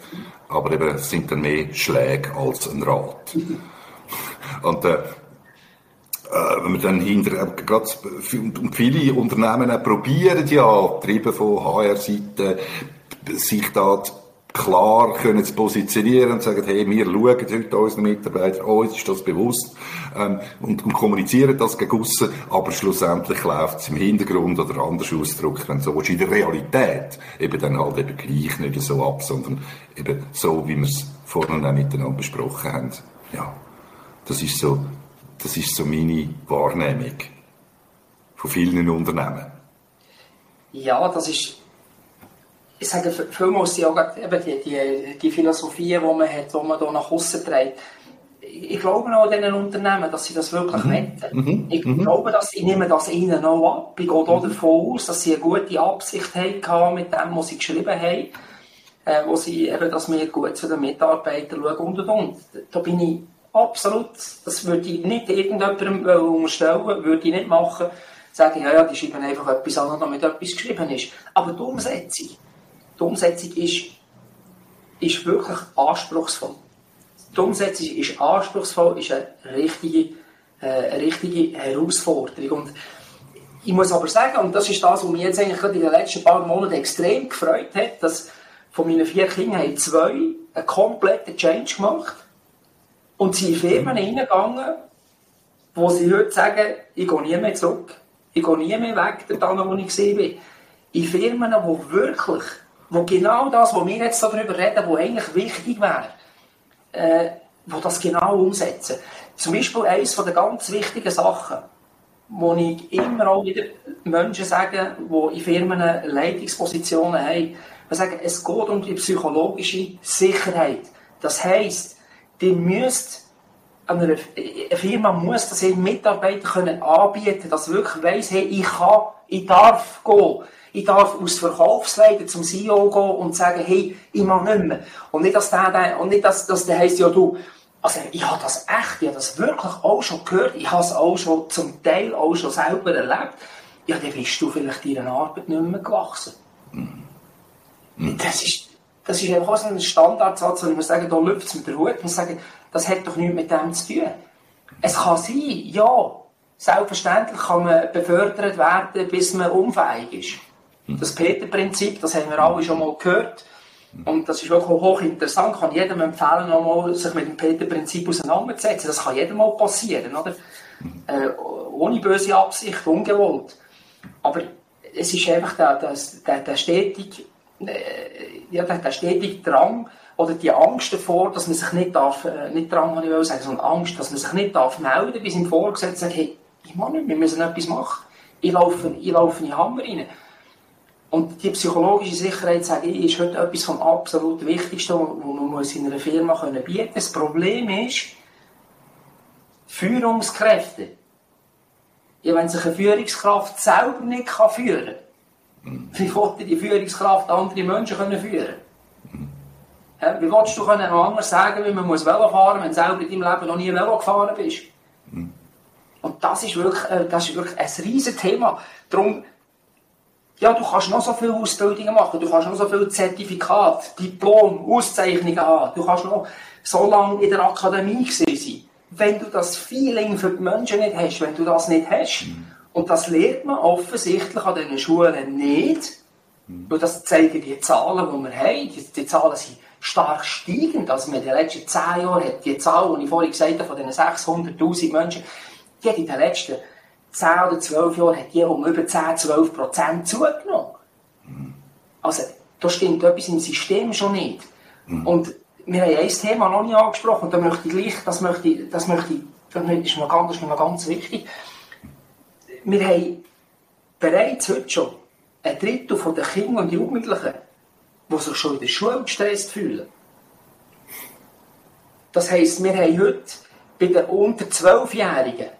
Speaker 1: aber eben es sind dann mehr Schläge als ein Rat. Und äh, äh, wenn man dann hinter, äh, und viele Unternehmen probieren ja, getrieben von HR-Seite, sich da klar können zu positionieren und sagen, hey, wir schauen heute unseren Mitarbeitern, uns ist das bewusst ähm, und, und kommunizieren das gegen aber schlussendlich läuft es im Hintergrund oder anders ausgedrückt, wenn so willst, in der Realität eben dann halt eben gleich nicht so ab, sondern eben so, wie wir es vorhin auch miteinander besprochen haben. Ja, das ist so, das ist so meine Wahrnehmung von vielen Unternehmen.
Speaker 2: Ja, das ist ich sage, vielmals sind auch eben die, die, die Philosophien, die man hat, die man hier nach außen trägt. Ich glaube an diesen Unternehmen, dass sie das wirklich mhm. möchten. Mhm. Ich mhm. glaube, dass ich nehme das ihnen auch ab. Ich gehe mhm. davon aus, dass sie eine gute Absicht hatten mit dem, was sie geschrieben haben, äh, wo sie eben, dass wir gut zu den Mitarbeitern schauen und und und. Da bin ich absolut, das würde ich nicht irgendjemandem unterstellen, würde ich nicht machen, sagen, ja, ja, die schreiben einfach etwas an, damit etwas geschrieben ist. Aber die Umsetzung, die Umsetzung ist, ist wirklich anspruchsvoll. Die Umsetzung ist anspruchsvoll, ist eine richtige, äh, eine richtige Herausforderung. Und ich muss aber sagen, und das ist das, was mich jetzt eigentlich in den letzten paar Monaten extrem gefreut hat, dass von meinen vier Kindern haben zwei einen kompletten Change gemacht und sind in Firmen hineingegangen, wo sie heute sagen, ich gehe nie mehr zurück. Ich gehe nie mehr weg, da wo ich bin. In Firmen, die wirklich wo genau das, was wir jetzt darüber reden, wo eigentlich wichtig wäre, äh, wo das genau umsetzen. Zum Beispiel eines der ganz wichtigen Sachen, wo ich immer auch wieder Menschen sage, die in Firmen Leitungspositionen haben, die sagen, es geht um die psychologische Sicherheit. Das heisst, die müsst eine Firma muss das ihren Mitarbeitern können anbieten, dass wirklich weiss, hey, ich kann, ich darf gehen ich darf aus Verkaufsleiter zum CEO gehen und sagen, hey, ich mache nicht mehr. Und nicht, dass der, und nicht, dass, dass der heisst, ja, du, also, ich habe das echt, ich habe das wirklich auch schon gehört, ich habe es auch schon zum Teil auch schon selber erlebt. Ja, dann bist du vielleicht deiner Arbeit nicht mehr gewachsen. Mhm. Das ist, das ist einfach so ein Standardsatz, wo ich muss sagen, da läuft es mit der Hut. Ich muss sagen, das hat doch nichts mit dem zu tun. Es kann sein, ja, selbstverständlich kann man befördert werden, bis man unfähig ist. Das Peter-Prinzip, das haben wir alle schon mal gehört. Und das ist wirklich hochinteressant. Ich kann jedem empfehlen, nochmal sich mit dem Peter-Prinzip auseinanderzusetzen. Das kann jedem mal passieren, oder? Äh, ohne böse Absicht, ungewollt. Aber es ist einfach der, der, der, der stetige, äh, ja, der, der stetige Drang oder die Angst davor, dass man sich nicht darf, äh, nicht Drang, kann ich sagen, sondern Angst, dass man sich nicht darf melden, bis im Vorgesetzten sagt, hey, ich muss nicht, wir müssen etwas machen. Ich laufe, ich laufe in den Hammer rein. Und die psychologische Sicherheit, sage ich, ist heute etwas vom absolut Wichtigsten, was man in einer Firma bieten kann. Das Problem ist, Führungskräfte. Ja, wenn sich eine Führungskraft selber nicht kann führen kann, wie wollte die Führungskraft andere Menschen können führen ja, Wie willst du können anders sagen, wie man muss Velo fahren wenn du selber in deinem Leben noch nie Velo gefahren bist? Und das ist wirklich, äh, das ist wirklich ein riesiges Thema. Darum, ja, du kannst noch so viele Ausbildungen machen, du kannst noch so viele Zertifikate, Diplom, Auszeichnungen haben, du kannst noch so lange in der Akademie sein. Wenn du das Feeling für die Menschen nicht hast, wenn du das nicht hast, und das lernt man offensichtlich an diesen Schulen nicht, weil das zeigen die Zahlen, die wir haben. Die, die Zahlen sind stark steigend. Also in den letzten zehn Jahren hat die Zahl, die ich vorhin gesagt habe, von diesen 600'000 Menschen, die hat in den letzten 10 oder 12 Jahren hat die um über 10, 12 Prozent zugenommen. Also, da stimmt etwas im System schon nicht. Mhm. Und wir haben ein Thema noch nicht angesprochen, und da möchte ich gleich, das möchte ich, das möchte ich, das ist mir ganz, ist mir ganz wichtig. Wir haben bereits heute schon ein Drittel der Kinder und Jugendlichen, die sich schon in der Schule gestresst fühlen. Das heisst, wir haben heute bei den unter 12-Jährigen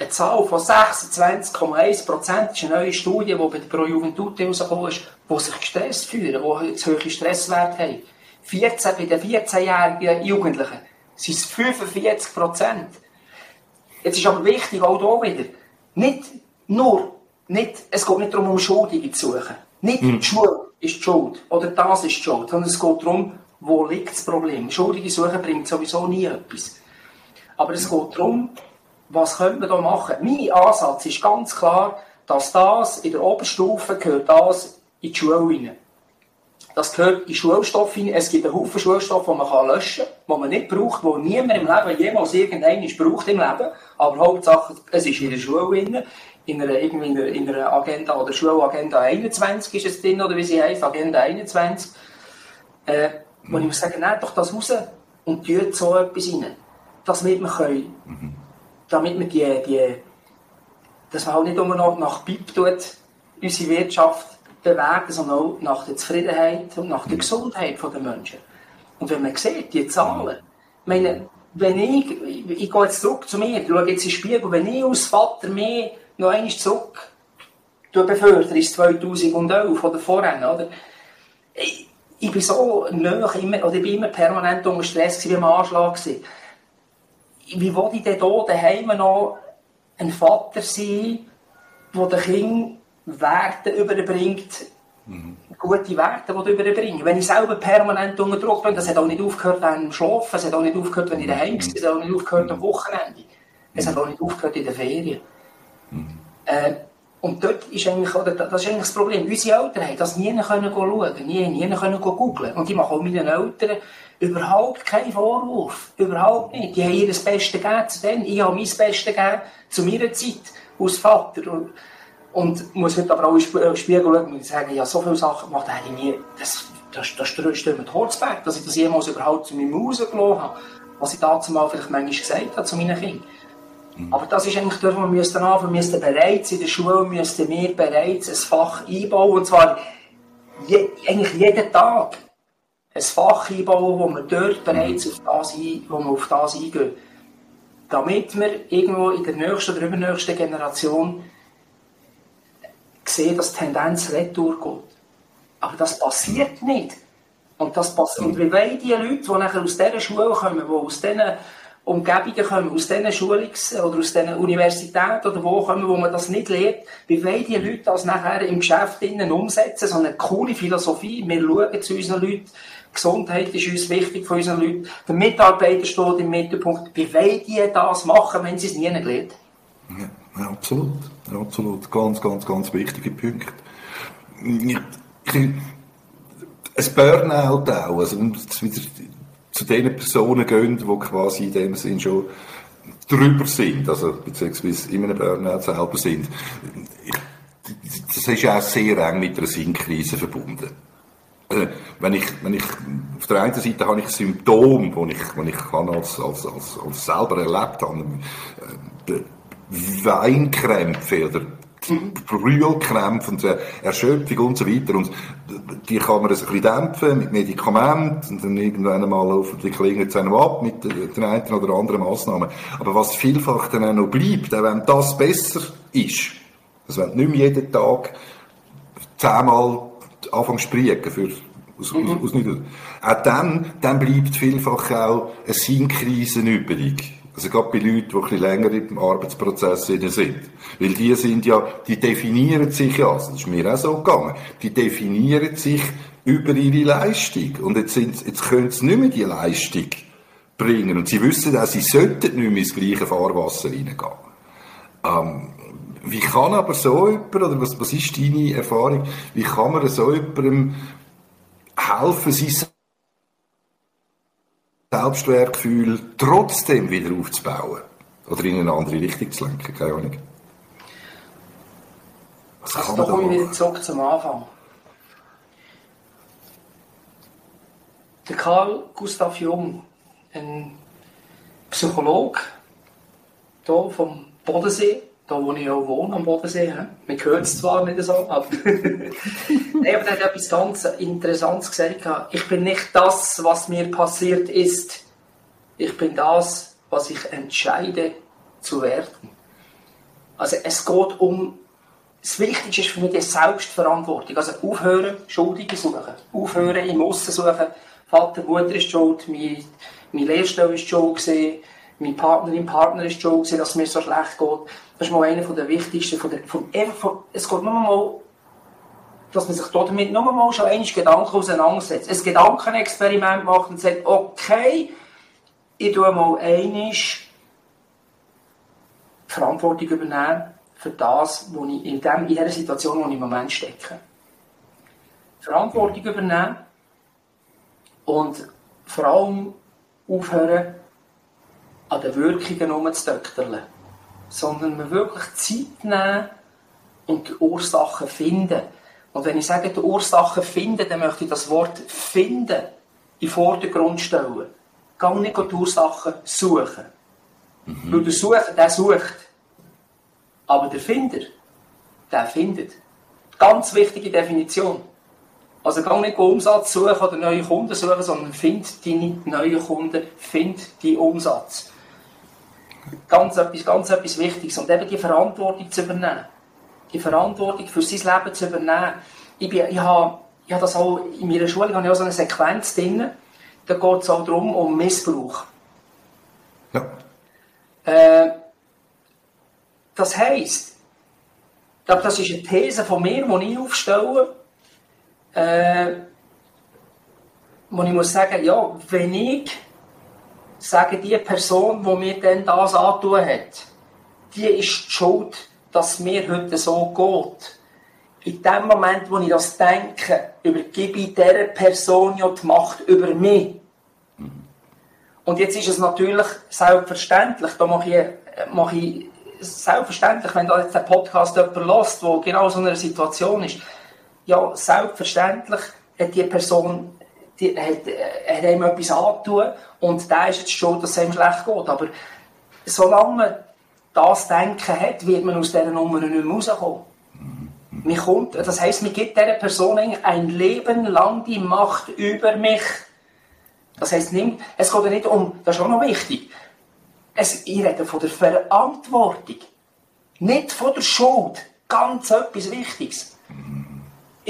Speaker 2: eine Zahl von 26,1 Prozent. Das ist eine neue Studie, die bei der Pro Juventud rausgekommen ist, die sich gestresst fühlen, die zu hohe Stresswerte haben. 14, bei den 14-jährigen Jugendlichen sind es 45 Prozent. Jetzt ist aber wichtig, auch hier wieder, nicht nur, nicht, es geht nicht darum, um Schuldige zu suchen. Nicht mhm. die Schule ist die Schuld oder das ist die Schuld, sondern es geht darum, wo liegt das Problem. Schuldige suchen bringt sowieso nie etwas. Aber es geht darum, was könnte man da machen? Mein Ansatz ist ganz klar, dass das in der Oberstufe gehört das in die Schule rein. Das gehört in Schulstoff rein. Es gibt einen Haufen Schulstoff, den man löschen kann, den man nicht braucht, den niemand im Leben jemals irgendeinen braucht im Leben. Aber Hauptsache, es ist in der Schule drin. In einer, irgendwie in einer, in einer Agenda oder Schulagenda 21 ist es drin, oder wie sie heißt, Agenda 21. Äh, wo ich muss sagen, nehmt doch das raus und tut so etwas rein. Damit wir können, mhm damit man die, die, dass man auch nicht nur noch nach BIP tut, unsere Wirtschaft bewegen, sondern auch nach der Zufriedenheit und nach der Gesundheit der Menschen. Und wenn man sieht, die Zahlen, meine, wenn ich, ich, ich gehe jetzt zurück zu mir, ich schaue jetzt in den Spiegel, wenn ich als Vater mehr noch einmal zurück befördere, ist 2011 oder vorhin, oder? Ich, ich bin so nahe, immer, oder ich bin immer permanent unter Stress wie im Anschlag gewesen wie will ich denn hier daheim noch ein Vater sein, der den Kindern Werte überbringt, mhm. gute Werte überbringen. Wenn ich selber permanent unter Druck bin, das hat auch nicht aufgehört beim Schlafen, es hat auch nicht aufgehört, wenn ich daheim bin, es hat auch nicht aufgehört am Wochenende, es hat auch nicht aufgehört in den Ferien. Mhm. Äh, und dort ist eigentlich, oder, das ist eigentlich das Problem. Unsere Eltern haben das nie können schauen, nie, nie können googeln. Und ich mache auch meinen Eltern überhaupt keinen Vorwurf. Überhaupt nicht. Die haben ihr das Beste gegeben zu denen. Ich habe mein Bestes gegeben zu meiner Zeit als Vater. Und, und muss heute aber auch in den Spiegel schauen und sagen, ja, so viele Sachen gemacht habe ich nie. Das, das, das stört mir Holzberg, dass ich das jemals überhaupt zu meinem Haus gelassen habe. Was ich dazu mal vielleicht manchmal gesagt habe zu meinen Kindern. Mhm. Aber das ist eigentlich das, was wir müssen anfangen. Wir müssen bereits in der Schule, müssen wir bereits ein Fach einbauen. Und zwar je, eigentlich jeden Tag. Ein Fach einbauen, wo wir dort bereits auf das, ein, wo wir auf das eingehen. Damit wir irgendwo in der nächsten oder übernächsten Generation sehen, dass die Tendenz retour geht. Aber das passiert nicht. Und das passiert. Und wie wollen die Leute, die nachher aus dieser Schule kommen, die aus diesen Umgebungen kommen, aus diesen Schulungs- oder aus diesen Universitäten oder wo kommen, wo man das nicht lernt, wie wollen die Leute das nachher im Geschäft innen umsetzen? So eine coole Philosophie. Wir schauen zu unseren Leuten. Gesundheit ist uns wichtig von unseren Leuten. Der Mitarbeiter steht im Mittelpunkt. Wie wollen die das machen, wenn sie es nie gelernt
Speaker 1: haben? Ja, absolut. absolut. Ganz, ganz, ganz wichtige Punkt. Ein Burnout auch, also wieder zu den Personen gehen, die quasi in dem Sinn schon drüber sind, also beziehungsweise in einem Burnout selber sind. Das ist auch sehr eng mit einer Sinnkrise verbunden. Also, wenn ich, wenn ich, auf der einen Seite habe ich Symptome, die ich, die ich als, als, als, als selber erlebt habe, äh, Weinkrämpfe oder Brühlkrämpfe und Erschöpfung und so weiter. Und die kann man ein bisschen dämpfen mit Medikamenten und dann irgendwann einmal auf die Klinge zu einem ab mit den einen oder anderen Massnahmen. Aber was vielfach dann auch noch bleibt, auch wenn das besser ist, also wenn du nicht mehr jeden Tag zehnmal anfängst zu für aus, mhm. aus, aus auch dann, dann bleibt vielfach auch eine Sinnkrise übrig. Also gerade bei Leuten, die ein bisschen länger im Arbeitsprozess sind. Weil die sind ja, die definieren sich ja, das ist mir auch so gegangen, die definieren sich über ihre Leistung. Und jetzt, sind, jetzt können sie nicht mehr die Leistung bringen. Und sie wissen auch, sie sollten nicht mehr ins gleiche Fahrwasser reingehen. Ähm, wie kann aber so jemand, oder was, was ist deine Erfahrung, wie kann man so jemandem helfen, sein Selbstwertgefühl trotzdem wieder aufzubauen? Oder in eine andere Richtung zu lenken? Keine Ahnung.
Speaker 2: Was also da komme ich wieder zurück zum Anfang. Der Karl Gustav Jung, ein Psychologe hier vom Bodensee, da wo ich auch wohne, am Bodensee. Man hört es zwar nicht so, aber, Nein, aber der hat etwas ganz Interessantes gesagt. Ich bin nicht das, was mir passiert ist. Ich bin das, was ich entscheide zu werden. Also es geht um, das Wichtigste ist für mich die Selbstverantwortung. Also aufhören, Schuldige suchen. Aufhören, im Aussen suchen. Vater, Mutter ist schuld, mein, mein Lehrstelle ist schuld gewesen, mein Partnerin, Partner ist schuld gewesen, dass es mir so schlecht geht. Das ist mal einer der wichtigsten. Von der, von, von, es geht nur mal, dass man sich damit nur mal schon einmal Gedanken auseinandersetzt. Ein Gedankenexperiment macht und sagt, okay, ich tue mal einmal Verantwortung übernehmen für das, wo ich in, dem, in dieser Situation, wo ich im Moment stecke. Verantwortung übernehmen und vor allem aufhören, an den Wirkungen herumzudökterlen sondern wir wirklich Zeit nehmen und die Ursachen finden. Und wenn ich sage, die Ursachen finden, dann möchte ich das Wort finden in den Vordergrund stellen. Geh nicht die Ursachen suchen. Mhm. Weil der Sucher, der sucht. Aber der Finder, der findet. Ganz wichtige Definition. Also geh nicht Umsatz suchen oder neue Kunden suchen, sondern find deine neuen Kunden, find deinen Umsatz ganz etwas, ganz etwas Wichtiges. Und eben die Verantwortung zu übernehmen. Die Verantwortung für sein Leben zu übernehmen. Ich, bin, ich, habe, ich habe das auch, in meiner Schule habe ich auch so eine Sequenz drin. Da geht es auch darum, um Missbrauch. Ja. Äh, das heisst, ich glaube, das ist eine These von mir, die ich aufstelle, äh, wo ich muss sagen, ja, wenn ich sagen, die Person, die mir denn das antun hat, die ist schuld, dass mir heute so geht. In dem Moment, wo ich das denke, übergebe ich dieser Person ja die Macht über mich. Und jetzt ist es natürlich selbstverständlich, da mache ich, mache ich selbstverständlich, wenn da jetzt der Podcast jemand lässt, der genau so einer Situation ist, ja, selbstverständlich hat die Person die, hat, hat ihm etwas angetan und der ist jetzt schon, dass es ihm schlecht geht. Aber solange man das Denken hat, wird man aus dieser Nummer nicht mehr rauskommen. Man kommt, das heisst, man gibt dieser Person ein Leben lang die Macht über mich. Das heisst, nimmt, es geht ja nicht um, das ist auch noch wichtig, es, ich rede von der Verantwortung, nicht von der Schuld. Ganz etwas Wichtiges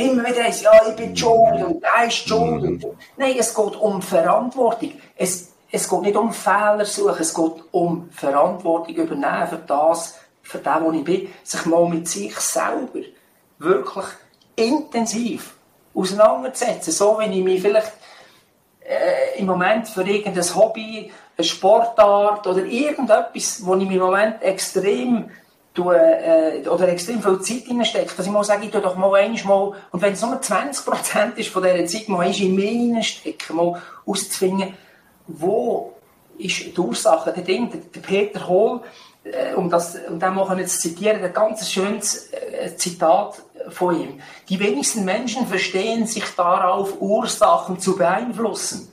Speaker 2: immer wieder heißt, ja, ich bin schuld und er ist schuld. Mhm. Nein, es geht um Verantwortung. Es, es geht nicht um Fehler suchen, es geht um Verantwortung übernehmen für das, für das, wo ich bin. Sich mal mit sich selber wirklich intensiv auseinanderzusetzen. So, wenn ich mich vielleicht äh, im Moment für irgendein Hobby, eine Sportart oder irgendetwas, wo ich mich im Moment extrem tue, äh, oder extrem viel Zeit reinstecke, dass ich mal sage, ich tue doch mal einmal, und wenn es nur 20% ist von dieser Zeit, mal in mich reinstecken, mal auszufinden, wo ist die Ursache, der Ding, der, Peter Hohl, äh, um das, um den mal zu zitieren, ein ganz schönes äh, Zitat von ihm. Die wenigsten Menschen verstehen sich darauf, Ursachen zu beeinflussen.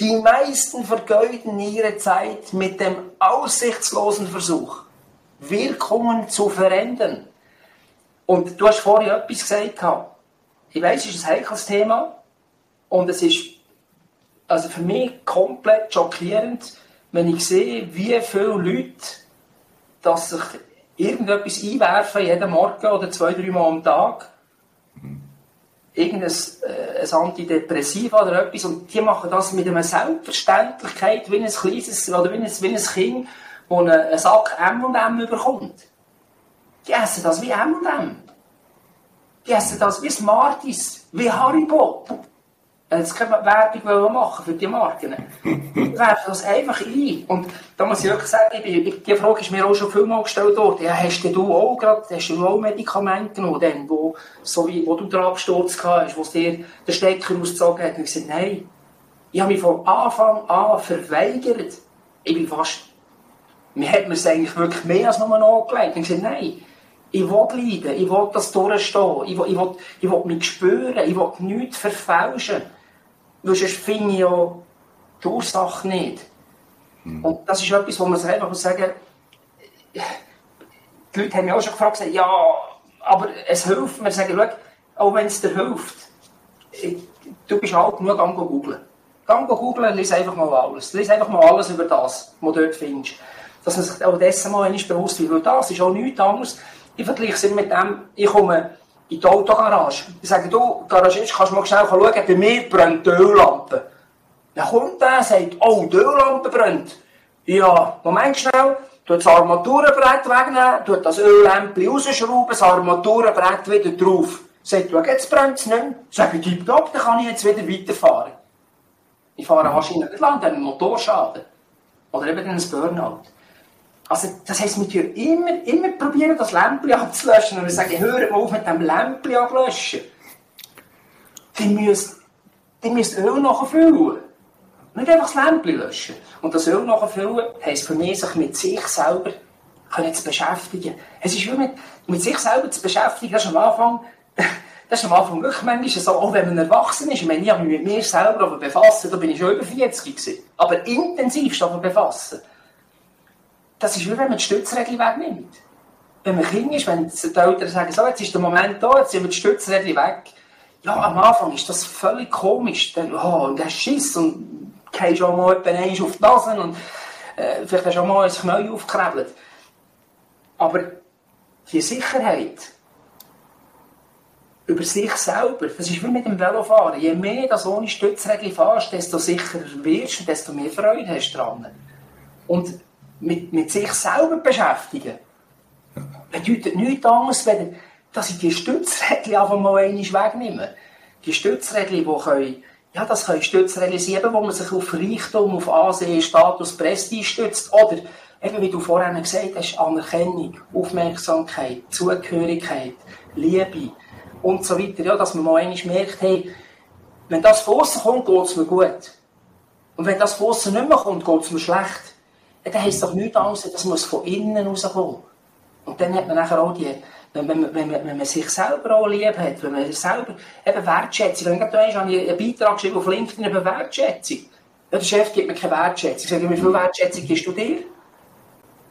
Speaker 2: Die meisten vergeuden ihre Zeit mit dem aussichtslosen Versuch, Wirkungen zu verändern. Und du hast vorhin etwas gesagt. Ich weiß, es ist ein heikles Thema. Und es ist also für mich komplett schockierend, wenn ich sehe, wie viele Leute dass sich irgendetwas einwerfen, jeden Morgen oder zwei, drei Mal am Tag. Irgendein äh, Antidepressiv oder etwas. Und die machen das mit einer Selbstverständlichkeit, wie ein kleines, oder wie ein, wie ein Kind, einen, einen Sack M&M bekommt. Die essen das wie M&M. Die essen das wie Smarties, wie Haribo. Jetzt können wir Werbung machen für die Marken. Werfen das einfach ein. Und da muss ich wirklich sagen, die Frage ist mir auch schon vielmal gestellt worden. Ja, hast du auch gerade, auch Medikamente genommen, dann, wo, so wie, wo du den Absturz hast, wo dir den Stecker ausgezogen hat? Und ich gesagt, nein. Ich habe mich von Anfang an verweigert. Ich bin fast, mir hat mir es eigentlich wirklich mehr als nur angelegt. Und ich gesagt, nein. Ich will leiden, ich will das durchstehen, ich will, ich will, ich will mich spüren, ich will nichts verfälschen. Weil sonst finde ich ja die Ursache nicht. Mhm. Und das ist etwas, wo man sich einfach sagen muss, die Leute haben mich auch schon gefragt, ja, aber es hilft mir. Sagen, schau, auch wenn es dir hilft, du bist alt nur gang googeln. Gang googeln, lies einfach mal alles. Lies einfach mal alles über das, was du dort findest. Dass man sich auch dessen mal bewusst wird, weil das ist auch nichts anderes. Ich vergleiche es mit dem, ich komme in die Autogarage. Ich sage, du, Garagist, kannst du mal schnell schauen, bei mir brennt die Öllampe. Dann kommt der sagt, oh, die Öllampe brennt. Ja, Moment schnell, tut das Armaturenbrett wegnehmen, tut das Öllämpchen rausschrauben, das Armaturenbrett wieder drauf. Sagt, du, jetzt brennt es nicht mehr. Sag ich, tipptopp, dann kann ich jetzt wieder weiterfahren. Ich fahre wahrscheinlich nicht lang, dann einen Motorschaden. Oder eben ein Burnout. Also, das heisst, wir tun immer, immer probieren, das Lämpchen abzulöschen. Und wir sagen, hör mal auf mit dem Lämpchen abzulöschen. Die müssen, die müssen Öl nachfüllen. Nicht einfach das Lämpchen löschen. Und das Öl nachfüllen heisst für mich, sich mit sich selber zu beschäftigen. Es ist wie mit, mit sich selber zu beschäftigen, das ist am Anfang, das ist am Anfang wirklich manchmal so, auch wenn man erwachsen ist. Ich meine, ich habe mich mit mir selber befassen, da bin ich schon über 40 gewesen. Aber intensivst aber befassen das ist wie wenn man die Stützregel wegnimmt. Wenn man Kind ist, wenn die Eltern sagen, so, jetzt ist der Moment da, jetzt sind wir die Stützregel weg. Ja, am Anfang ist das völlig komisch. Dann, oh, und der Schiss und gehst auch mal jemand auf die Nase und äh, vielleicht hast du auch mal ein Knie aufgekrebelt. Aber die Sicherheit über sich selber, das ist wie mit dem Velofahren. Je mehr du ohne Stützregel fährst, desto sicherer wirst du, desto mehr Freude hast du dran. Und mit, mit sich selber beschäftigen, bedeutet nichts anderes, wenn, dass ich die Stützrädchen einfach mal einmal wegnehme. Die Stützrädchen, die können, ja, das können Stützrädchen sein, wo man sich auf Reichtum, auf Ansehen, Status, Prestige stützt. Oder, eben wie du vorhin gesagt hast, Anerkennung, Aufmerksamkeit, Zugehörigkeit, Liebe und so weiter. Ja, dass man mal einmal merkt, hey, wenn das von kommt, geht es mir gut. Und wenn das von nicht mehr kommt, geht es mir schlecht dann heisst doch nichts anderes, das muss von innen rauskommen. Und dann hat man nachher auch die, wenn, wenn, wenn, wenn man sich selber auch lieb hat, wenn man sich selber eben Wertschätzung, wenn du weißt, habe ich einen Beitrag geschrieben auf LinkedIn über Wertschätzung. Ja, der Chef gibt mir keine Wertschätzung. Ich sage, wie viel Wertschätzung gibst du dir?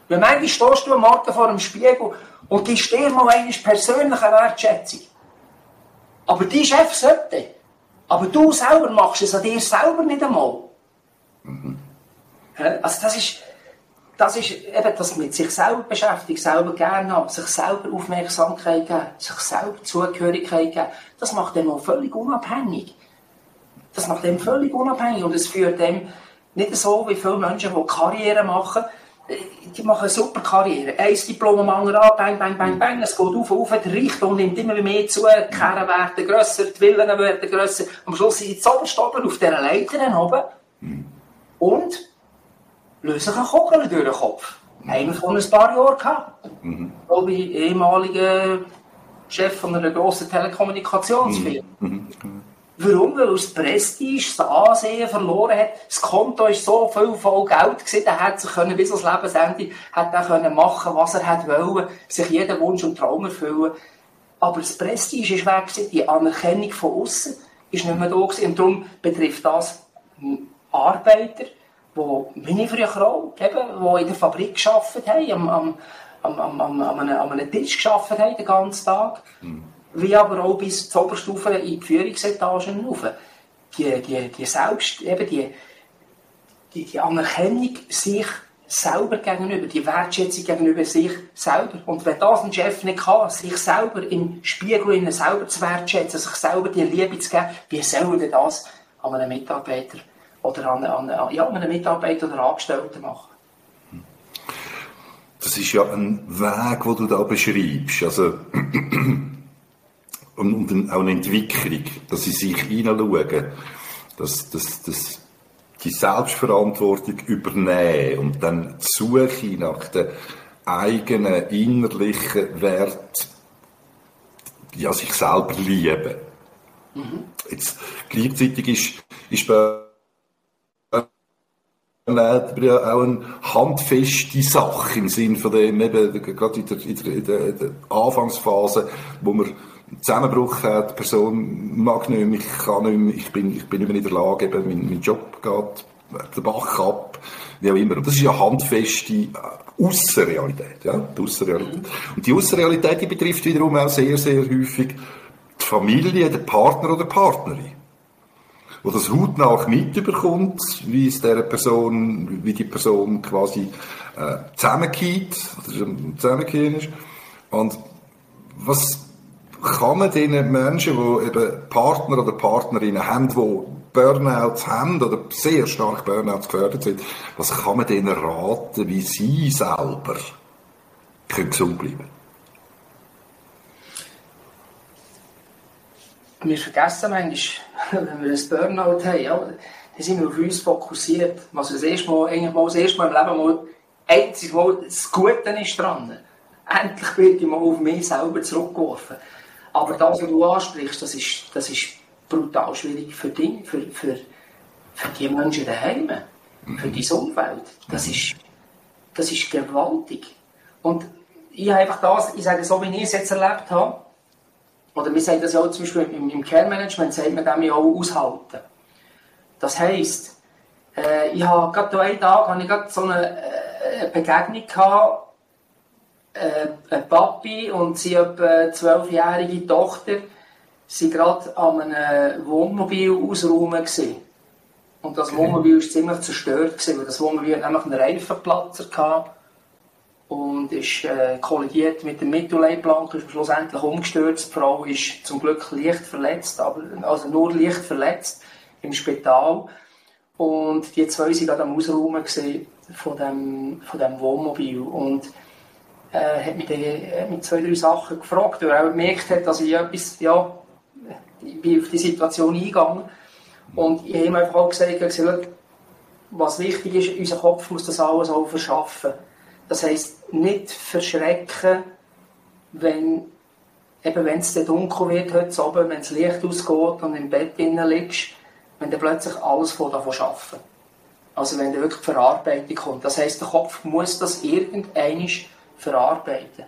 Speaker 2: Wenn manchmal stehst du am Morgen vor dem Spiegel und gibst dir mal eine persönliche Wertschätzung. Aber dein Chef sollte. Aber du selber machst es an dir selber nicht einmal. Mhm. Also das ist, das ist eben das mit sich selber beschäftigen, selber gerne haben, sich selber Aufmerksamkeit geben, sich selber Zugehörigkeit geben. Das macht dem auch völlig unabhängig. Das macht dem völlig unabhängig und es führt dem nicht so wie viele Menschen, die Karriere machen, die machen eine super Karriere. Ein Diplom am anderen an, bang, bang, bang, bang, es geht auf, auf, der Richtung nimmt immer mehr zu, die Kerne werden grösser, die Villen werden grösser. Am Schluss sind oberst oben auf dieser Leiter oben. Und lösen sich eine Kugel durch den Kopf. haben wir vor ein paar Jahren gehabt. Mhm. Glaube ich, ehemaliger Chef von einer grossen Telekommunikationsfirma. Mhm. Mhm. Warum? Weil das Prestige, das Ansehen verloren hat. Das Konto ist so viel voll Geld gewesen, er hätte sich können, bis ans Lebensende hat er können machen, was er hat wollen, sich jeden Wunsch und Traum erfüllen. Aber das Prestige ist weg gewesen, die Anerkennung von außen ist nicht mehr da gewesen. Und darum betrifft das Arbeiter, die, meine früher auch, eben, die in der Fabrik gearbeitet haben, am, am, am, am, am, einem, an einem Tisch gearbeitet haben, den ganzen Tag. Mhm wie aber auch bis zur Oberstufe in die Führungsetagen rauf. Die, die, die Selbst, eben die, die, die Anerkennung sich selber gegenüber, die Wertschätzung gegenüber sich selber. Und wenn das ein Chef nicht kann, sich selber im Spiegel selber zu wertschätzen, sich selber die Liebe zu geben, wie soll er das an einem Mitarbeiter oder an, an, ja, an einem Mitarbeiter oder Angestellten machen?
Speaker 1: Das ist ja ein Weg, den du da beschreibst. Also, und, und auch eine Entwicklung, dass sie sich hineinschauen, dass, dass, dass die Selbstverantwortung übernehmen und dann die Suche nach der eigenen innerlichen Wert, ja, sich selber lieben. Mhm. Jetzt, gleichzeitig ist, ist bei ja auch eine handfeste Sache im Sinne von dem, eben, gerade in der, in der, in der, Anfangsphase, wo man Zusammenbruch hat, die Person mag nicht mehr, ich kann nicht mehr, ich bin, ich bin nicht mehr in der Lage, eben, mein, mein Job geht der Bach ab, wie auch immer. Und das ist ja handfeste äh, Aussenrealität, ja, die Aussenrealität. Und die Aussenrealität, die betrifft wiederum auch sehr, sehr häufig die Familie, den Partner oder die Partnerin. Wo das hautnah mitbekommt, wie es der Person, wie die Person quasi äh, zusammengeht, zusammengeht ist. Und was kann man diesen Menschen, die eben Partner oder Partnerinnen haben, die Burnouts haben oder sehr stark Burnouts gefördert sind, was kann man denen raten, wie sie selber können gesund bleiben
Speaker 2: Wir vergessen manchmal, wenn wir ein Burnout haben, ja, dann sind wir auf uns fokussiert. Was das erste Mal, eigentlich mal das erste Mal im Leben mal, einzig Mal das Gute ist dran. Endlich wird ich mal auf mich selber zurückgeworfen. Aber das, was du ansprichst, das ist, das ist brutal schwierig für dich, für, für, für die Menschen daheim, für dein Umfeld. Das ist, das ist gewaltig. Und ich habe einfach das, ich sage so, wie ich es jetzt erlebt habe, oder wir sagen das ja auch zum Beispiel im, im Care-Management, sagt man dem ja auch aushalten. Das heisst, äh, ich habe gerade einen Tag habe ich gerade so eine äh, Begegnung gehabt, äh, ein Papi und seine zwölfjährige Tochter waren gerade an einem Wohnmobil ausräumen. Gewesen. Und das Wohnmobil war ziemlich zerstört, gewesen, weil das Wohnmobil nämlich einen Reifenplatzer hatte und ist äh, kollidiert mit dem Mittelleitplank, ist schlussendlich umgestürzt. Die Frau ist zum Glück leicht verletzt, aber, also nur leicht verletzt im Spital. Und die zwei waren gerade am Ausräumen von dem, von dem Wohnmobil. Und äh, hat mich dann äh, mit zwei, drei Sachen gefragt, weil er auch gemerkt hat, dass ich etwas, ja, ich bin auf die Situation eingegangen. Und ich habe ihm einfach auch gesagt, gesagt, was wichtig ist, unser Kopf muss das alles auch verschaffen. Das heisst, nicht verschrecken, wenn eben wenn es dunkel wird heute Abend, wenn das Licht ausgeht und im Bett drinnen liegst, wenn dann plötzlich alles von davon schaffen. Also wenn dann wirklich die Verarbeitung kommt. Das heisst, der Kopf muss das irgendein verarbeiten.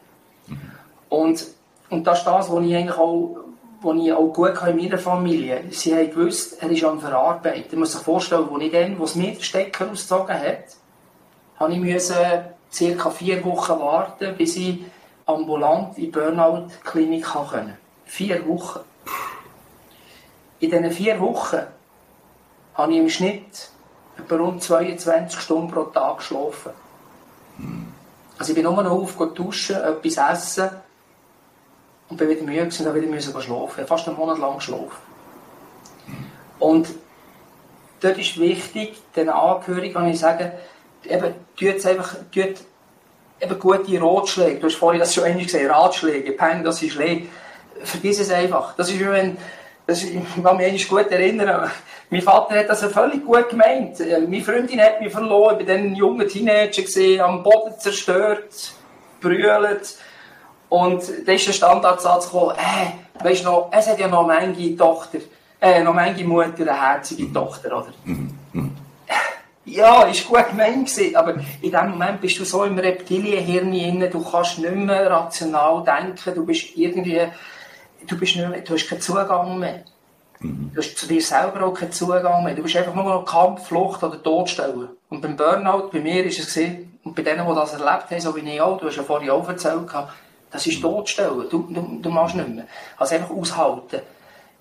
Speaker 2: Mhm. Und, und das ist das, was ich eigentlich auch, was ich auch gut kann in meiner Familie. Sie haben gewusst, er ist am Verarbeiten. Man muss sich vorstellen, als ich dann, wo es mir den Stecker ausgezogen hat, habe ich müssen circa vier Wochen warten, bis ich ambulant in die Burnout-Klinik können. Vier Wochen. In diesen vier Wochen habe ich im Schnitt etwa rund 22 Stunden pro Tag geschlafen. Mhm. Also ich bin nur noch auf, duschen, etwas essen und bin wieder müde und dann wieder müssen schlafen. Ich habe fast einen Monat lang geschlafen. Und dort ist wichtig, den Angehörigen kann ich sagen, eben, tut einfach, tut eben gute Ratschläge. Du hast vorhin das schon einmal gesehen, Ratschläge, Peng, das ist Schläge. Vergiss es einfach. Das ist wie wenn, das ist, ich kann mich gut erinnern, mein Vater hat das völlig gut gemeint. Äh, meine Freundin hat mich verloren, dann ein junger Teenager, gewesen, am Boden zerstört, brüllt. Und da ist der Standardsatz gekommen, äh, weisst du noch, es hat ja noch manche Tochter, äh, noch manche Mutter, eine herzige. Tochter, oder? Mhm. Mhm. Ja, ist gut gemeint gewesen, aber in dem Moment bist du so im Reptilienhirn drin, du kannst nicht mehr rational denken, du bist irgendwie, du bist nicht mehr, du hast keinen Zugang mehr. Mhm. Du hast zu dir selber auch keinen Zugang mehr. Du bist einfach nur noch Kampf, Flucht oder Todstellen. Und beim Burnout, bei mir ist es gesehen, und bei denen, die das erlebt haben, so wie ich auch, du hast ja vorhin auch erzählt, das ist Todstellen. Du, du, du machst nicht mehr. Also einfach aushalten.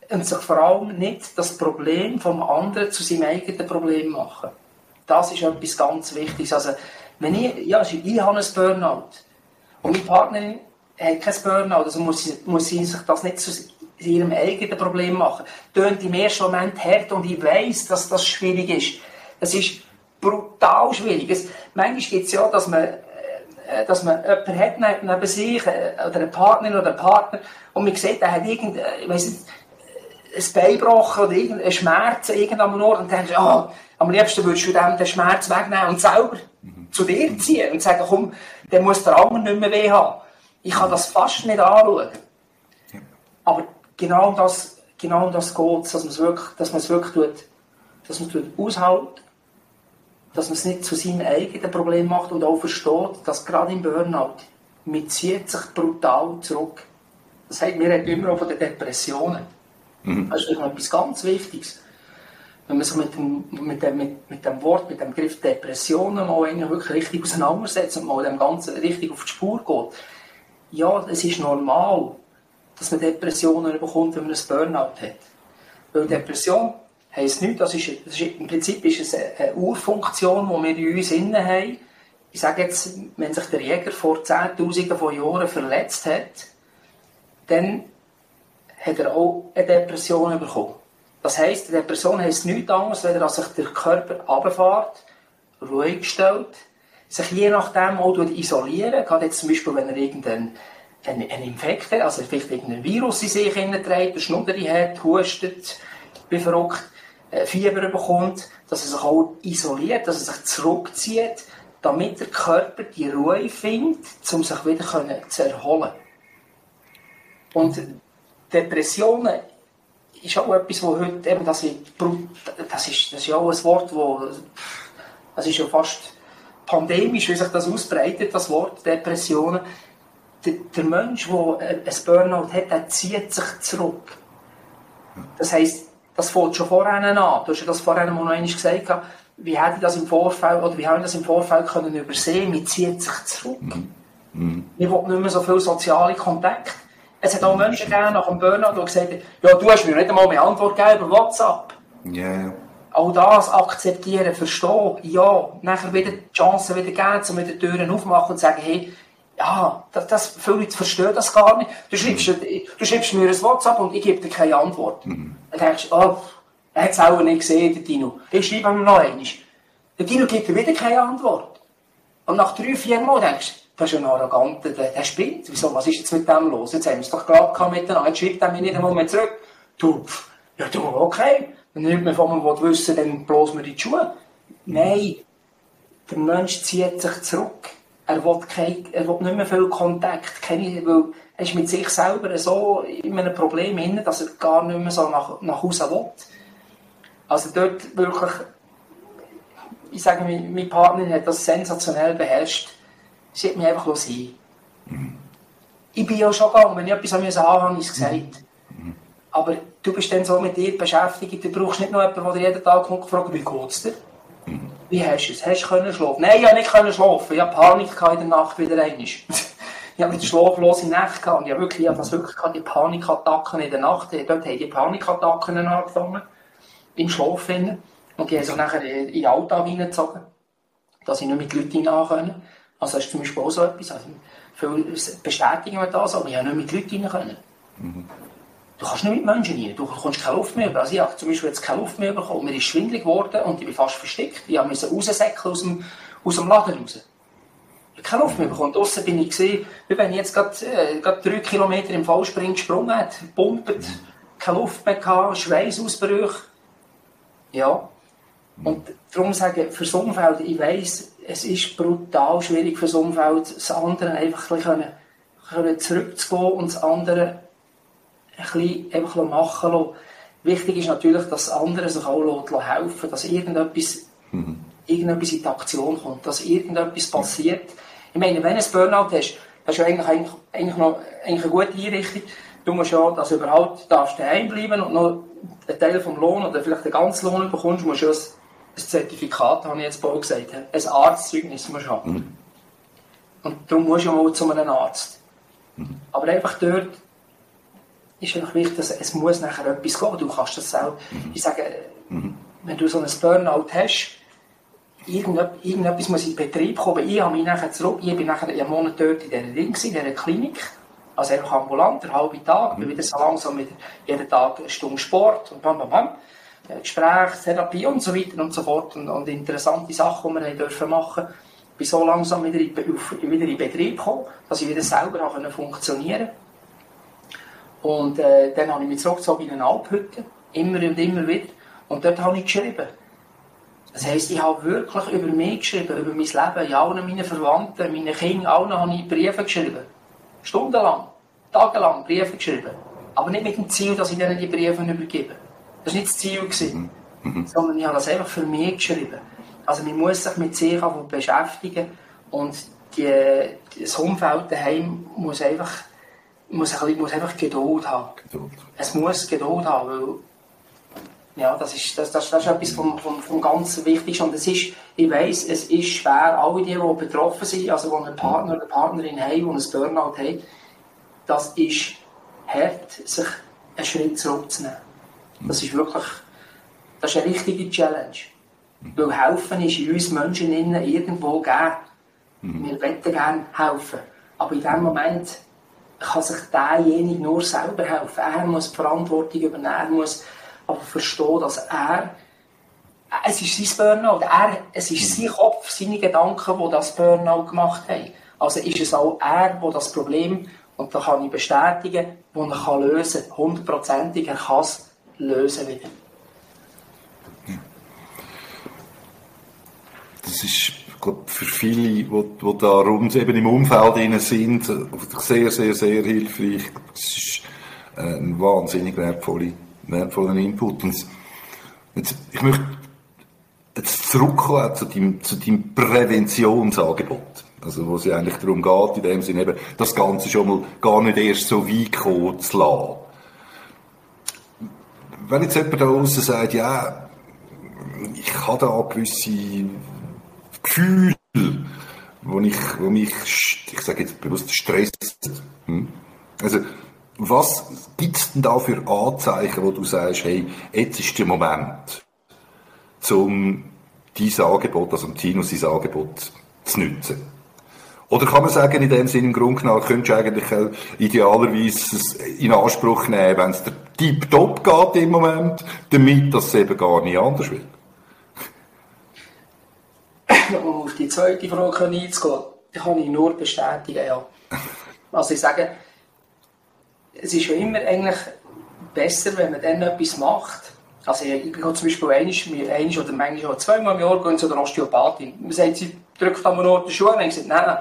Speaker 2: Und sich vor allem nicht das Problem vom anderen zu seinem eigenen Problem machen. Das ist etwas ganz Wichtiges. Also, wenn ich, ja, ich habe ein Burnout und meine Partnerin hat kein Burnout, also muss sie, muss sie sich das nicht zu ihrem eigenen Problem machen. Tönt im ersten Moment hart und ich weiss, dass das schwierig ist. Es ist brutal schwierig. Es, manchmal gibt es ja, dass man, äh, dass man jemanden hat neben sich, äh, oder eine Partnerin oder einen Partner, und man sieht, der hat irgendein, ich weiss nicht, ein Bein gebrochen oder irgendeinen Schmerz irgendwann Ort und denkst, oh, am liebsten würdest du dem den Schmerz wegnehmen und selber mhm. zu dir ziehen und sagen, komm, der muss der andere nicht mehr weh haben. Ich kann das fast nicht anschauen. Aber genau das, genau das geht dass man es wirklich, dass man es wirklich tut, dass man es tut aushält, dass man es nicht zu seinem eigenen Problem macht und auch versteht, dass gerade im Burnout, man zieht sich brutal zurück. Das heißt, wir reden immer auch von den Depressionen. Mhm. Das ist etwas ganz Wichtiges. Wenn man sich mit dem, mit, dem, mit, mit dem Wort, mit dem Begriff Depressionen mal wirklich richtig auseinandersetzt und mal dem Ganzen richtig auf die Spur geht, ja, es ist normal, dass man Depressionen bekommt, wenn man ein Burnout hat. Weil Depression heisst nichts, das ist, das ist, im Prinzip ist es eine Urfunktion, die wir in uns innen haben. Ich sage jetzt, wenn sich der Jäger vor Zehntausenden von Jahren verletzt hat, dann hat er auch eine Depression bekommen. Das heisst, eine Depression heisst nichts anderes, als dass sich der Körper runterfährt, ruhig stellt, sich je nachdem auch isolieren. Gerade jetzt zum Beispiel, wenn er irgendeinen einen, Infekt hat, also vielleicht irgendein Virus in sich trägt, eine Schnudderi hat, hustet, wie verrückt, äh, Fieber bekommt, dass er sich auch isoliert, dass er sich zurückzieht, damit der Körper die Ruhe findet, um sich wieder zu erholen. Und Depressionen ist auch etwas, wo heute eben, das, ist, das, ist, das ist ja auch ein Wort, wo, das ist ja fast pandemisch, wie sich das ausbreitet, das Wort Depressionen. Der, der Mensch, der ein Burnout hat, der zieht sich zurück. Das heisst, das fängt schon vorher an. Du hast ja das vorher noch einmal gesagt, wie hätte ich das im Vorfeld, oder wie haben das im Vorfeld können übersehen? Man zieht sich zurück. Mhm. Mhm. Wir wollen nicht mehr so viel soziale Kontakte. Es hat auch Menschen gegeben nach dem Burnout, die gesagt haben, ja, du hast mir nicht einmal mehr Antwort gegeben über WhatsApp.
Speaker 1: Yeah.
Speaker 2: Auch das akzeptieren, verstehen, ja, nachher wieder die Chance wieder geben, um wieder die Türen aufmachen und sagen, hey, ja, das, das, viele Leute verstehen das gar nicht. Du schreibst, mhm. du schreibst mir ein WhatsApp und ich gebe dir keine Antwort. Mhm. Dann denkst du, oh, er hat es auch nicht gesehen, der Dino. Ich schreibe ihm noch einmal. Der Dino gibt dir wieder keine Antwort. Und nach drei, vier Monaten denkst du, das ist ein arroganter, der, der spinnt. Wieso, was ist jetzt mit dem los? Jetzt haben wir es doch gerade miteinander. Jetzt schreibt er mir nicht einmal mehr zurück. Du, ja du, okay. Wenn nicht mehr von mir wissen dann bloß mir die Schuhe. Nein. Der Mensch zieht sich zurück. Er will, kein, er will nicht mehr viel Kontakt. Keine, weil er ist mit sich selber so in einem Problem hin, dass er gar nicht mehr so nach, nach Hause will. Also dort wirklich, ich sage, meine Partnerin hat das sensationell beherrscht Sie hat mich einfach sein mhm. Ich bin ja schon gegangen, wenn ich etwas musste, habe ich es gesagt. Mhm. Aber du bist dann so mit dir beschäftigt, du brauchst nicht noch jemanden, der jeden Tag kommt und fragt, wie geht's dir? Mhm. Wie hast du es? Hast du können schlafen? Nein, ich habe nicht können schlafen. Ich hatte Panik in der Nacht wieder einmal. ich habe wieder schlaflose Nächte gehabt. Ich habe wirklich, ich habe wirklich gehabt, die Panikattacken in der Nacht. Dort haben die Panikattacken angefangen. Im Schlaf. Und die haben sich nachher in den Alltag hineingezogen. Dass ich nicht mit Leuten hinein können. Also das ist zum Beispiel auch so etwas. Also, viele bestätigen wir das, aber ich habe nicht mit Leuten rein können. Mhm. Du kannst nicht mit Menschen rein, du kommst keine Luft mehr über. Also ich habe zum Beispiel jetzt keine Luft mehr bekommen, mir ist schwindelig geworden und ich bin fast versteckt. Ich musste raussäckeln aus dem, aus dem Laden raus. Ich habe keine Luft mehr bekommen. Draussen bin ich gesehen, wie wenn ich jetzt gerade, äh, gerade drei Kilometer im Fallspring gesprungen hätte, pumpet, keine Luft mehr gehabt, Schweißausbrüche. Ja. Und darum sage ich, fürs Umfeld, ich weiss, es ist brutal schwierig fürs Umfeld, das andere einfach ein bisschen, können zurückzugehen und das andere ein bisschen einfach machen lassen. Wichtig ist natürlich, dass das andere sich auch helfen dass irgendetwas, mhm. irgendetwas in die Aktion kommt, dass irgendetwas passiert. Ich meine, wenn du ein Burnout hast, das ist ja eigentlich, eigentlich, eigentlich, noch, eigentlich eine gute Einrichtung. Du musst ja, dass du überhaupt darfst daheim bleiben und noch einen Teil vom Lohn oder vielleicht den ganzen Lohn bekommst, musst du ja ein, Zertifikat, habe ich jetzt bald gesagt, ein Arztzeugnis musst du haben. Mhm. Und darum musst du mal zu einem Arzt. Mhm. Aber einfach dort ist einfach wichtig, dass es muss nachher etwas gehen. Du kannst das auch, mhm. ich sage, mhm. wenn du so ein Burnout hast, irgendetwas muss in Betrieb kommen. Ich habe mich nachher zurück, ich bin nachher einen Monat dort in dieser Ding, in dieser Klinik, also einfach ambulant, einen halben Tag, bin wieder so langsam wieder jeden Tag eine Stunde Sport und bam, bam, bam. Gespräch, Therapie und so weiter und so fort und, und interessante Sachen, die wir machen. Ich bin so langsam wieder in, wieder in Betrieb gekommen, dass ich wieder selber funktionieren konnte. Und äh, dann habe ich mich zurückgezogen in eine Alphütte, immer und immer wieder. Und dort habe ich geschrieben. Das heisst, ich habe wirklich über mich geschrieben, über mein Leben, ja, allen meinen Verwandten, meinen Kindern, allen habe ich Briefe geschrieben. Stundenlang, tagelang Briefe geschrieben. Aber nicht mit dem Ziel, dass ich ihnen die Briefe übergebe. Das war nicht das Ziel. Gewesen, mhm. mhm. Sondern ich habe das einfach für mich geschrieben. Also man muss sich mit sich beschäftigen und die, das Umfeld daheim muss einfach muss, ein bisschen, muss einfach Geduld haben. Geduld. Es muss Geduld haben, weil ja, das ist, das, das, das ist etwas vom, vom, vom ganz Wichtigsten. Und es ist, ich weiss, es ist schwer, alle die, die betroffen sind, also die einen Partner oder Partnerin haben, die ein Burnout haben, das ist hart, sich einen Schritt zurückzunehmen. Das ist wirklich, das ist eine richtige Challenge. Weil helfen ist in uns Menschen innen irgendwo gegeben. Mhm. Wir wollen gerne helfen. Aber in dem Moment kann sich derjenige nur selber helfen. Er muss die Verantwortung übernehmen, er muss aber verstehen, dass er, es ist sein Burnout, er, es ist sein Kopf, seine Gedanken, die das Burnout gemacht haben. Also ist es auch er, der das Problem, und da kann ich bestätigen, wo er kann lösen kann, hundertprozentig, er kann es lösen wieder.
Speaker 1: Das ist glaube, für viele, die, die da rund eben im Umfeld sind, sehr, sehr, sehr hilfreich. Es ist äh, ein wahnsinnig wertvoller, wertvoller Input. Und jetzt, ich möchte jetzt zurückkommen zu deinem, zu deinem Präventionsangebot. Also, wo es ja eigentlich darum geht, in dem Sinne eben, das Ganze schon mal gar nicht erst so weit kommen zu lassen. Wenn jetzt jemand da draußen sagt, ja, ich habe da gewisse Gefühl, wo, ich, wo mich, ich sage jetzt bewusst, stresst. Hm? Also, was gibt es denn da für Anzeichen, wo du sagst, hey, jetzt ist der Moment, um dieses Angebot, also Tino sein Angebot zu nutzen? Oder kann man sagen, in dem Sinne, im Grunde genommen, könntest du eigentlich idealerweise in Anspruch nehmen, wenn es dir tiptop geht im Moment, damit das eben gar nicht anders wird?
Speaker 2: auf die zweite Frage einzugehen, dann kann ich nur bestätigen, ja. Also ich sage, es ist ja immer eigentlich besser, wenn man dann etwas macht. Also ich gehe zum Beispiel einmal, einmal oder manchmal zweimal im Jahr zu der Osteopathin. Man sagt, sie drückt an Ort den Schuh und sage, nein, nein.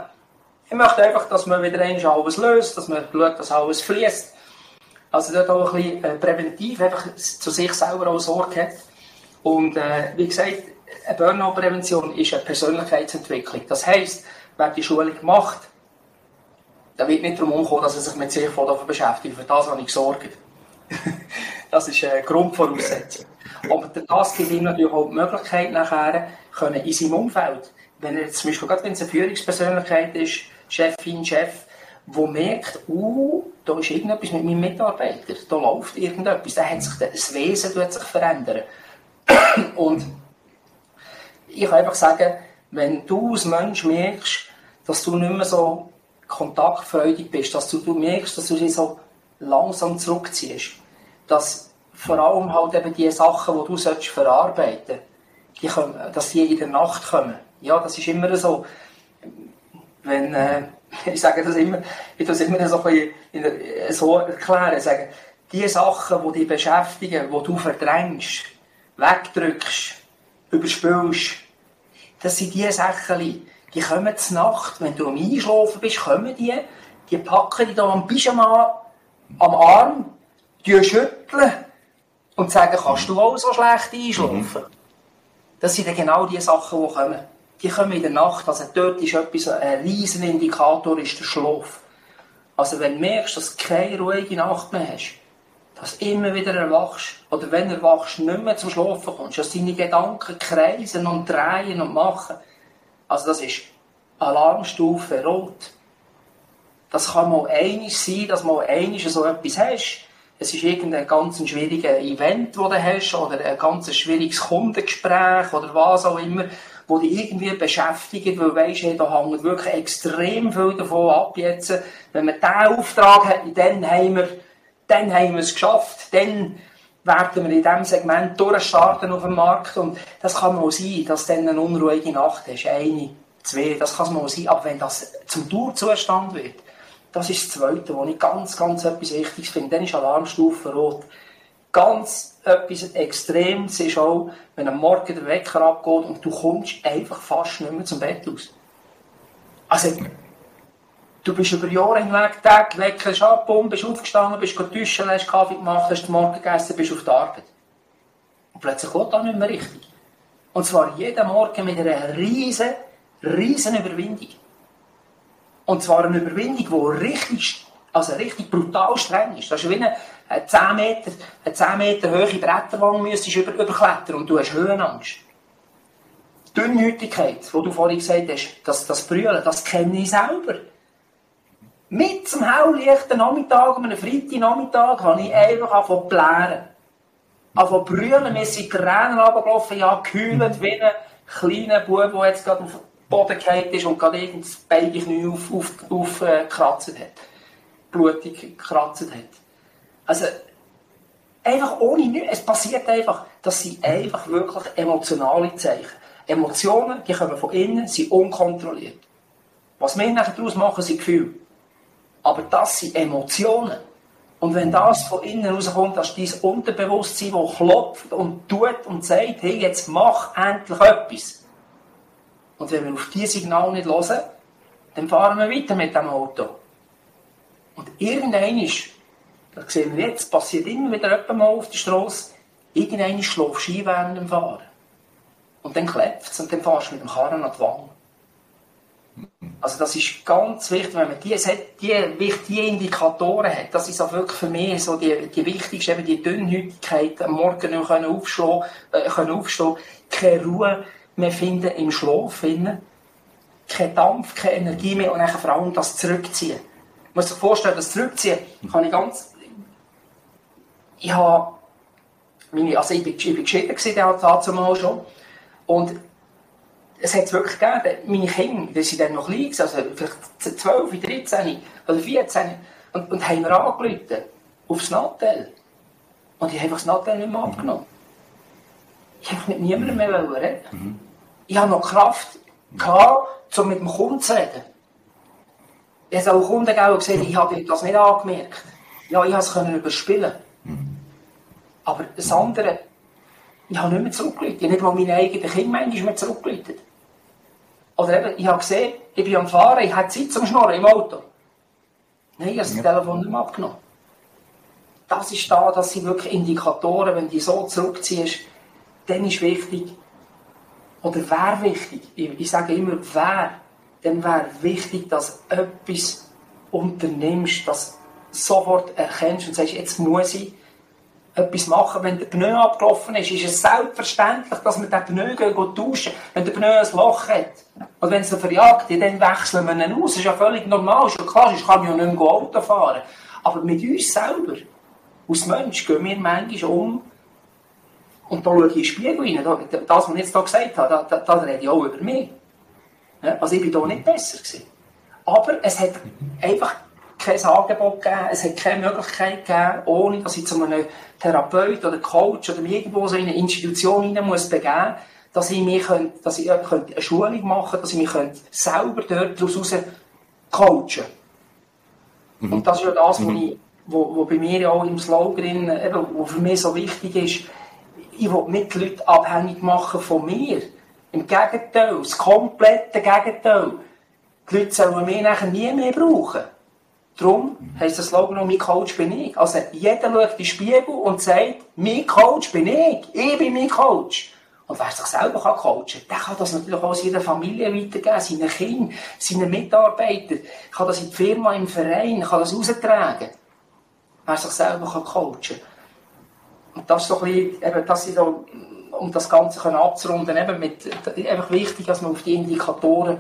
Speaker 2: Ich möchte einfach, dass man wieder einmal alles löst, dass man schaut, dass alles fließt. Also dort auch ein bisschen äh, präventiv einfach zu sich selber auch Sorge hat. Und äh, wie gesagt, eine Burnout-Prävention ist eine Persönlichkeitsentwicklung. Das heisst, wer die Schulung macht, der wird nicht darum kommen, dass er sich mit sich beschäftigt. Für das habe ich gesorgt. das ist eine Grundvoraussetzung. Aber das gibt ihm natürlich auch die Möglichkeit, nachher können in seinem Umfeld, wenn er zum Beispiel, gerade wenn es eine Führungspersönlichkeit ist, Chefin, Chef, wo merkt, uh, da ist irgendetwas mit meinem Mitarbeiter, da läuft irgendetwas, da hat sich, das Wesen wird sich verändern. Und ich kann einfach sagen, wenn du als Mensch merkst, dass du nicht mehr so kontaktfreudig bist, dass du, du merkst, dass du dich so langsam zurückziehst, dass vor allem halt eben die Sachen, die du sollst verarbeiten die kommen, dass die in der Nacht kommen. Ja, das ist immer so. Wenn, äh, ich sage das immer, ich das immer so, ein bisschen, so erklären, sagen, die Sachen, die dich beschäftigen, die du verdrängst, wegdrückst, überspülst, das sind die Sachen, die kommen zur Nacht, wenn du am Einschlafen bist, kommen die, die packen dich da am Pyjama am Arm, die schütteln und sagen, kannst du auch so schlecht einschlafen? Das sind dann genau die Sachen, die kommen. Die kommen in der Nacht, also dort ist etwas, ein riesen Indikator ist der Schlaf. Also wenn du merkst, dass du keine ruhige Nacht mehr hast, dass du immer wieder erwachst, oder wenn du erwachst, nicht mehr zum Schlafen kommst, dass deine Gedanken kreisen und drehen und machen, also das ist Alarmstufe rot. Das kann mal einiges sein, dass mal einiges so etwas hast. Es ist irgendein ganz schwieriges Event, das du hast, oder ein ganz schwieriges Kundengespräch, oder was auch immer, wo dich irgendwie beschäftigt, weil weisst, hey, da hängt wirklich extrem viel davon ab jetzt. Wenn wir diesen Auftrag hätten, dann haben wir, dann haben wir es geschafft, dann werden wir in diesem Segment durchstarten auf dem Markt. Und das kann mal sein, dass du dann eine unruhige Nacht hast, eine, zwei, das kann mal sein, aber wenn das zum Dauerzustand wird, das ist das Zweite, wo ich ganz, ganz etwas Wichtiges finde, dann ist Alarmstufe rot. Ganz etwas Extremes ist auch, wenn am Morgen der Wecker abgeht und du kommst einfach fast nicht mehr zum Bett aus. Also, du bist über Jahre hinweg, Tag, Wecker ist ab, bist aufgestanden, bist duschen, hast Kaffee gemacht, hast den Morgen gegessen, bist auf der Arbeit. Und plötzlich geht das nicht mehr richtig. Und zwar jeden Morgen mit einer riesen, riesen Überwindung. Und zwar eine Überwindung, die richtig, also richtig brutal streng ist. Das ist wie eine, 10 Meter, eine 10 Meter hohe Bretterwand müsstest über, überklettern und du hast Höhenangst. Die Dünnhütigkeit, die du vorhin gesagt hast, das, das Brüllen, das kenne ich selber. Mit zum helllichten Nachmittag, einem Freitagnachmittag, habe ich einfach angefangen zu blären. Angefangen zu brüllen, mir sind Tränen runtergelaufen, ja, gehüllt wie ein kleiner Bub, der jetzt gerade auf den Boden gefallen ist und gerade irgendein Bein auf, auf, auf, äh, hat. Blutig gekratzt hat. Also, einfach ohne nichts. Es passiert einfach. Das sind einfach wirklich emotionale Zeichen. Emotionen, die kommen von innen, sind unkontrolliert. Was wir nachher daraus machen, sind Gefühle. Aber das sind Emotionen. Und wenn das von innen rauskommt, dass dein Unterbewusstsein, das klopft und tut und sagt, hey, jetzt mach endlich etwas. Und wenn wir auf diese Signale nicht hören, dann fahren wir weiter mit dem Auto. Und irgendwann ist das sehen wir jetzt, passiert immer wieder jemand mal auf der Straße, irgendeiner schläft Ski während dem Fahren. Und dann klebt es und dann fährst du mit dem Karren an die Wange. Also das ist ganz wichtig, wenn man die, die, die Indikatoren hat, das ist auch wirklich für mich so die, die wichtigste, eben die Dünnhütigkeit, am Morgen noch können aufstehen, äh, können aufstehen, keine Ruhe mehr finden im Schlaf, finden, kein Dampf, keine Energie mehr und dann vor allem das Zurückziehen. Man muss sich vorstellen, das Zurückziehen kann ich ganz ich habe meine, also ich bin, ich bin geschieden gewesen, dazu mal schon. Und es hat es wirklich gegeben, meine Kinder, die sind dann noch klein, also vielleicht 12, 13 oder 14, und, und haben mir angerufen, aufs Nattel. Und ich habe das Nattel nicht mehr abgenommen. Ich habe mit niemandem mehr reden. Mhm. Ich habe noch Kraft gehabt, um mit dem Kunden zu reden. Ich habe auch Kunden gegeben, ich habe das nicht angemerkt. Ja, ich konnte es überspielen. Aber das andere, ich habe nicht mehr zurückgelegt. Ich habe nicht mal meine eigenen Kinder manchmal mehr zurückgelegt. Oder eben, ich habe gesehen, ich bin am Fahren, ich habe Zeit zum Schnorren im Auto. Nein, ich habe das ja. Telefon nicht mehr abgenommen. Das ist da, das sind wirklich Indikatoren, wenn du so zurückziehst, dann ist wichtig, oder wäre wichtig, ich, ich sage immer, wer, dann wäre wichtig, dass du etwas unternimmst, dass du sofort erkennst und sagst, jetzt muss ich etwas machen. Wenn der Pneu abgelaufen ist, ist es selbstverständlich, dass wir den Pneu gehen, tauschen Wenn der Pneu ein Loch hat. Und wenn es ihn verjagt, dann wechseln wir ihn aus. Das ist ja völlig normal. Ist ja klar, ich kann ja nicht mehr Auto fahren. Aber mit uns selber, als Mensch, gehen wir manchmal um und da schaue ich in den Spiegel rein. Das, was ich jetzt hier gesagt habe, da, da, da rede ich auch über mich. Also ich war da nicht besser. Gewesen. Aber es hat einfach kein Angebot gegeben, es hat keine Möglichkeit gegeben, ohne dass ich zu einem Therapeut oder Coach oder irgendwo so in eine Institution rein muss begeben, dass ich mich könnt, dass ich eine Schulung machen dass ich mich selber dort daraus coachen mhm. Und das ist ja das, was mhm. ich wo, wo bei mir ja auch im Slogan, eben, wo für mich so wichtig ist, ich will nicht die Leute abhängig machen von mir. Im Gegenteil, das komplette Gegenteil. Die Leute sollen mich nachher nie mehr brauchen. Darum heisst das Slogan noch, mein Coach bin ich. Also jeder schaut in den Spiegel und sagt, mein Coach bin ich. Ich bin mein Coach. Und wer sich selber kann coachen kann, der kann das natürlich auch seiner Familie weitergeben, seinen Kindern, seinen Mitarbeitern, kann das in die Firma, im Verein, kann das raustragen. Wer sich selber kann coachen kann. Und das ist so ein bisschen, eben, das ist so, um das Ganze abzurunden, eben mit, einfach wichtig, dass man auf die Indikatoren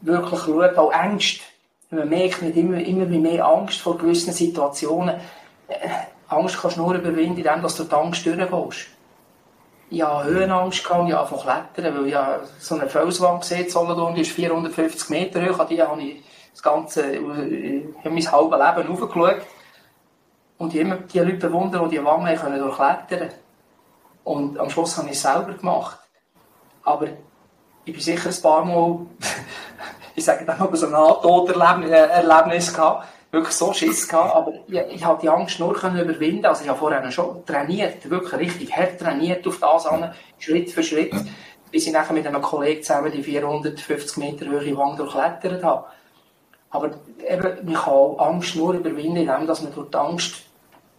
Speaker 2: wirklich schaut, auch Ängste. Man merkt nicht immer, immer mehr Angst vor gewissen Situationen. Äh, Angst kannst du nur überwinden, indem du die Angst durchgehst. Ich hatte Höhenangst, gehabt, ich habe klettern, weil ich so eine Felswand gesehen habe, die ist 450 Meter hoch, an die habe ich das ganze, ich habe mein halbes Leben hochgeschaut. Und ich immer die Leute bewundern, die die Wangen können durchklettern Und am Schluss habe ich es selber gemacht. Aber ich bin sicher ein paar Mal, ich sage dann mal so ein Nahtoderlebnis gehabt, wirklich so Schiss gehabt, aber ich, ich habe die Angst nur können überwinden. Also ich habe vorher schon trainiert, wirklich richtig hart trainiert auf das an, Schritt für Schritt, bis ich nachher mit einem Kollegen zusammen die 450 Meter hohe Wand durchklettert habe. Aber eben, man kann Angst nur überwinden, indem dass man durch die Angst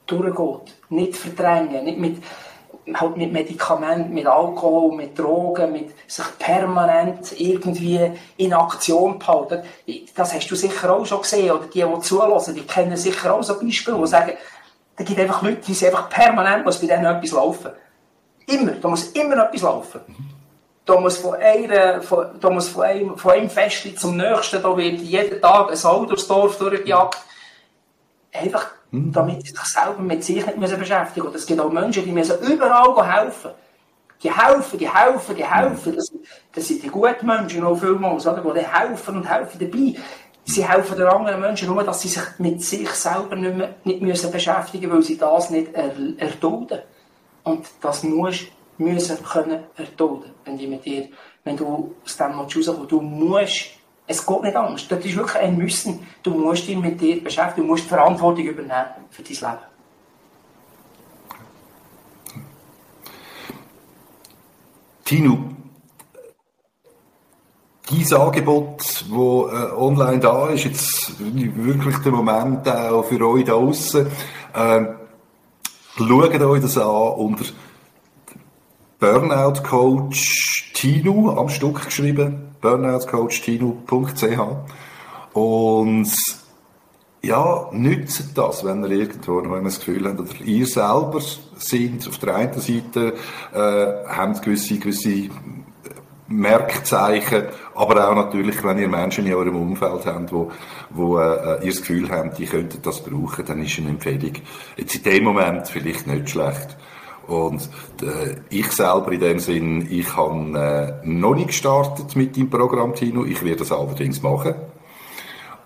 Speaker 2: durchgeht. Nicht verdrängen, nicht mit, halt mit Medikamenten, mit Alkohol, mit Drogen, mit sich permanent irgendwie in Aktion behalten. Das hast du sicher auch schon gesehen, oder die, die zulassen, die kennen sicher auch so Beispiele, die sagen, da gibt einfach Leute, die einfach permanent muss bei denen etwas laufen. Immer, da muss immer etwas laufen. Da muss von, einer, von, da muss von, einem, von einem Festli zum nächsten, da wird jeden Tag ein Auto durchs Dorf durchgejagt. Einfach hm. damit sie sich selber mit sich nicht müssen beschäftigen müssen. Es gibt auch Menschen, die müssen überall helfen. Die helfen, die helfen, die helfen. Das, das sind die guten Menschen auch vielmals, oder? die helfen und helfen dabei. Sie helfen den anderen Menschen nur, dass sie sich mit sich selber nicht, mehr, nicht müssen beschäftigen müssen, weil sie das nicht er, erdulden. Und das musst müssen können erdulden, wenn, wenn du aus dem rauskommst. Du musst es geht nicht anders. Das ist wirklich ein Müssen. Du musst dich mit dir beschäftigen, du musst Verantwortung übernehmen für dein Leben.
Speaker 1: Tino, dein Angebot, das äh, online da ist, jetzt wirklich der Moment auch für euch da draußen. Äh, schaut euch das an unter Burnout Coach Tino am Stück geschrieben burnoutcoachtino.ch und ja, nützt das, wenn ihr irgendwo noch das Gefühl habt, oder ihr selber sind auf der einen Seite, äh, habt gewisse, gewisse Merkzeichen, aber auch natürlich, wenn ihr Menschen in eurem Umfeld habt, wo, wo äh, ihr das Gefühl habt, die könnten das brauchen, dann ist eine Empfehlung jetzt in dem Moment vielleicht nicht schlecht. Und äh, ich selber in dem Sinn, ich habe äh, noch nicht gestartet mit dem Programm Tino. Ich werde das allerdings machen.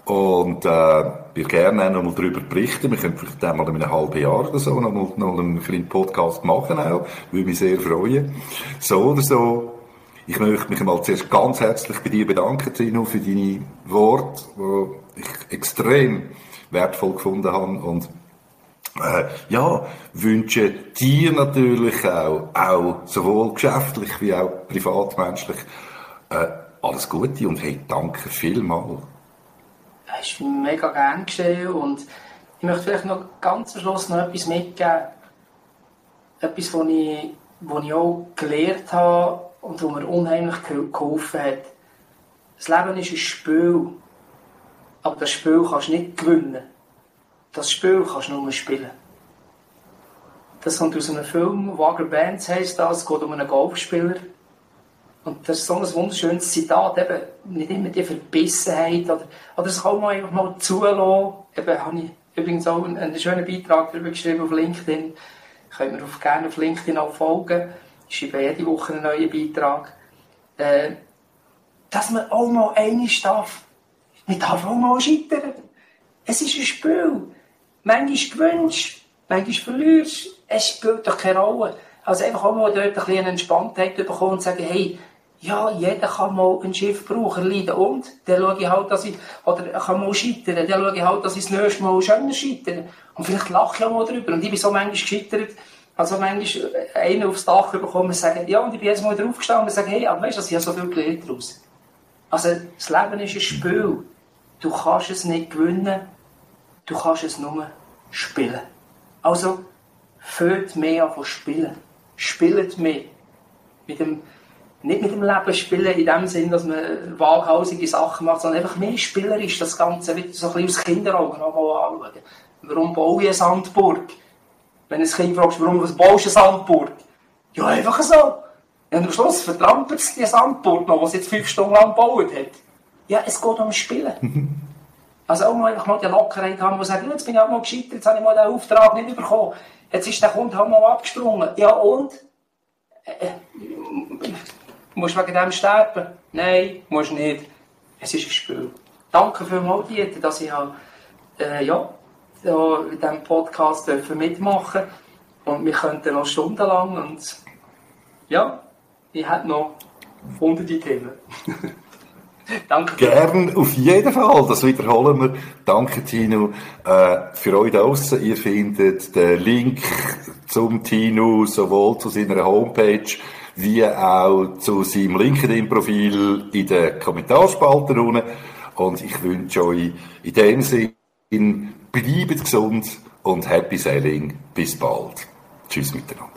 Speaker 1: Und äh, wir gerne auch noch mal darüber berichten. Wir können vielleicht einmal in einem halben Jahr oder so noch mal, noch mal einen kleinen Podcast machen auch. Würde mich sehr freuen. So oder so. Ich möchte mich einmal zuerst ganz herzlich bei dir bedanken, Tino, für deine Worte, die ich extrem wertvoll gefunden habe. Und äh, ja, wünsche dir natürlich auch, auch sowohl geschäftlich wie auch privatmenschlich, äh, alles Gute und hey, danke vielmals.
Speaker 2: Es ist mega gern geschehen und ich möchte vielleicht noch ganz am Schluss noch etwas mitgeben. Etwas, was ich, ich auch gelernt habe und was mir unheimlich geholfen hat. Das Leben ist ein Spiel, aber das Spiel kannst du nicht gewinnen. Das Spiel kannst du nur spielen. Das kommt aus einem Film, Wagner Bands heisst das, es geht um einen Golfspieler. Und das ist so ein wunderschönes Zitat, eben nicht immer die Verbissenheit oder, oder es kann man einfach mal zulassen. Eben habe ich übrigens auch einen, einen schönen Beitrag darüber geschrieben auf LinkedIn. Könnt mir auf, gerne auf LinkedIn auch folgen. Ich schreibe jede Woche einen neuen Beitrag. Äh, dass man auch mal einig darf. Man darf auch mal scheitern. Es ist ein Spiel. Manchmal gewünscht, manchmal verlierst. Es spielt doch keine Rolle. Also einfach auch mal dort ein bisschen Entspanntheit bekommen und sagen, hey, ja, jeder kann mal ein Schiff brauchen, leiden und, dann schaue ich halt, dass ich, oder kann mal scheitern, dann schaue ich halt, dass ich das nächste Mal schöner scheitere. Und vielleicht lache ich auch mal drüber. Und ich bin so manchmal gescheitert, also manchmal einen aufs Dach bekommen und sagen, ja, und ich bin jetzt mal draufgestanden und sage, hey, aber weißt du, ich habe so viel gelernt daraus. Also, das Leben ist ein Spiel. Du kannst es nicht gewinnen, du kannst es nur spielen. Also, füllt mehr an von spielen. Spielt mehr. Mit dem, nicht mit dem Leben spielen in dem Sinn, dass man waghalsige Sachen macht, sondern einfach mehr spielerisch das Ganze wieder so ein bisschen aus Kinderaugen anschauen. Warum baue ich eine Sandburg? Wenn ein Kind fragst, warum was baust du eine Sandburg? Ja, einfach so. Und am Schluss vertrampelt es die Sandburg noch, sie jetzt fünf Stunden lang gebaut hat. Ja, es geht um Spielen. also auch mal, mal die Lockerheit haben, wo sagen, jetzt bin ich auch mal gescheitert, jetzt habe ich mal den Auftrag nicht bekommen. Jetzt ist der Kunde halt mal abgesprungen. Ja, und? Äh, äh musst du wegen dem sterben? Nein, musst nicht. Es ist ein Spiel. Danke vielmals, Dieter, dass ich äh, ja, in diesem Podcast mitmachen Und wir könnten noch stundenlang und ja, ich hätte noch hunderte Themen.
Speaker 1: Danke. Gern, auf jeden Fall. Das wiederholen wir. Danke, Tino. Äh, für euch da draussen, ihr findet den Link zum Tino sowohl zu seiner Homepage wie auch zu seinem LinkedIn-Profil in den Kommentarspalte unten. Und ich wünsche euch in dem Sinne, bleibt gesund und happy sailing. Bis bald. Tschüss miteinander.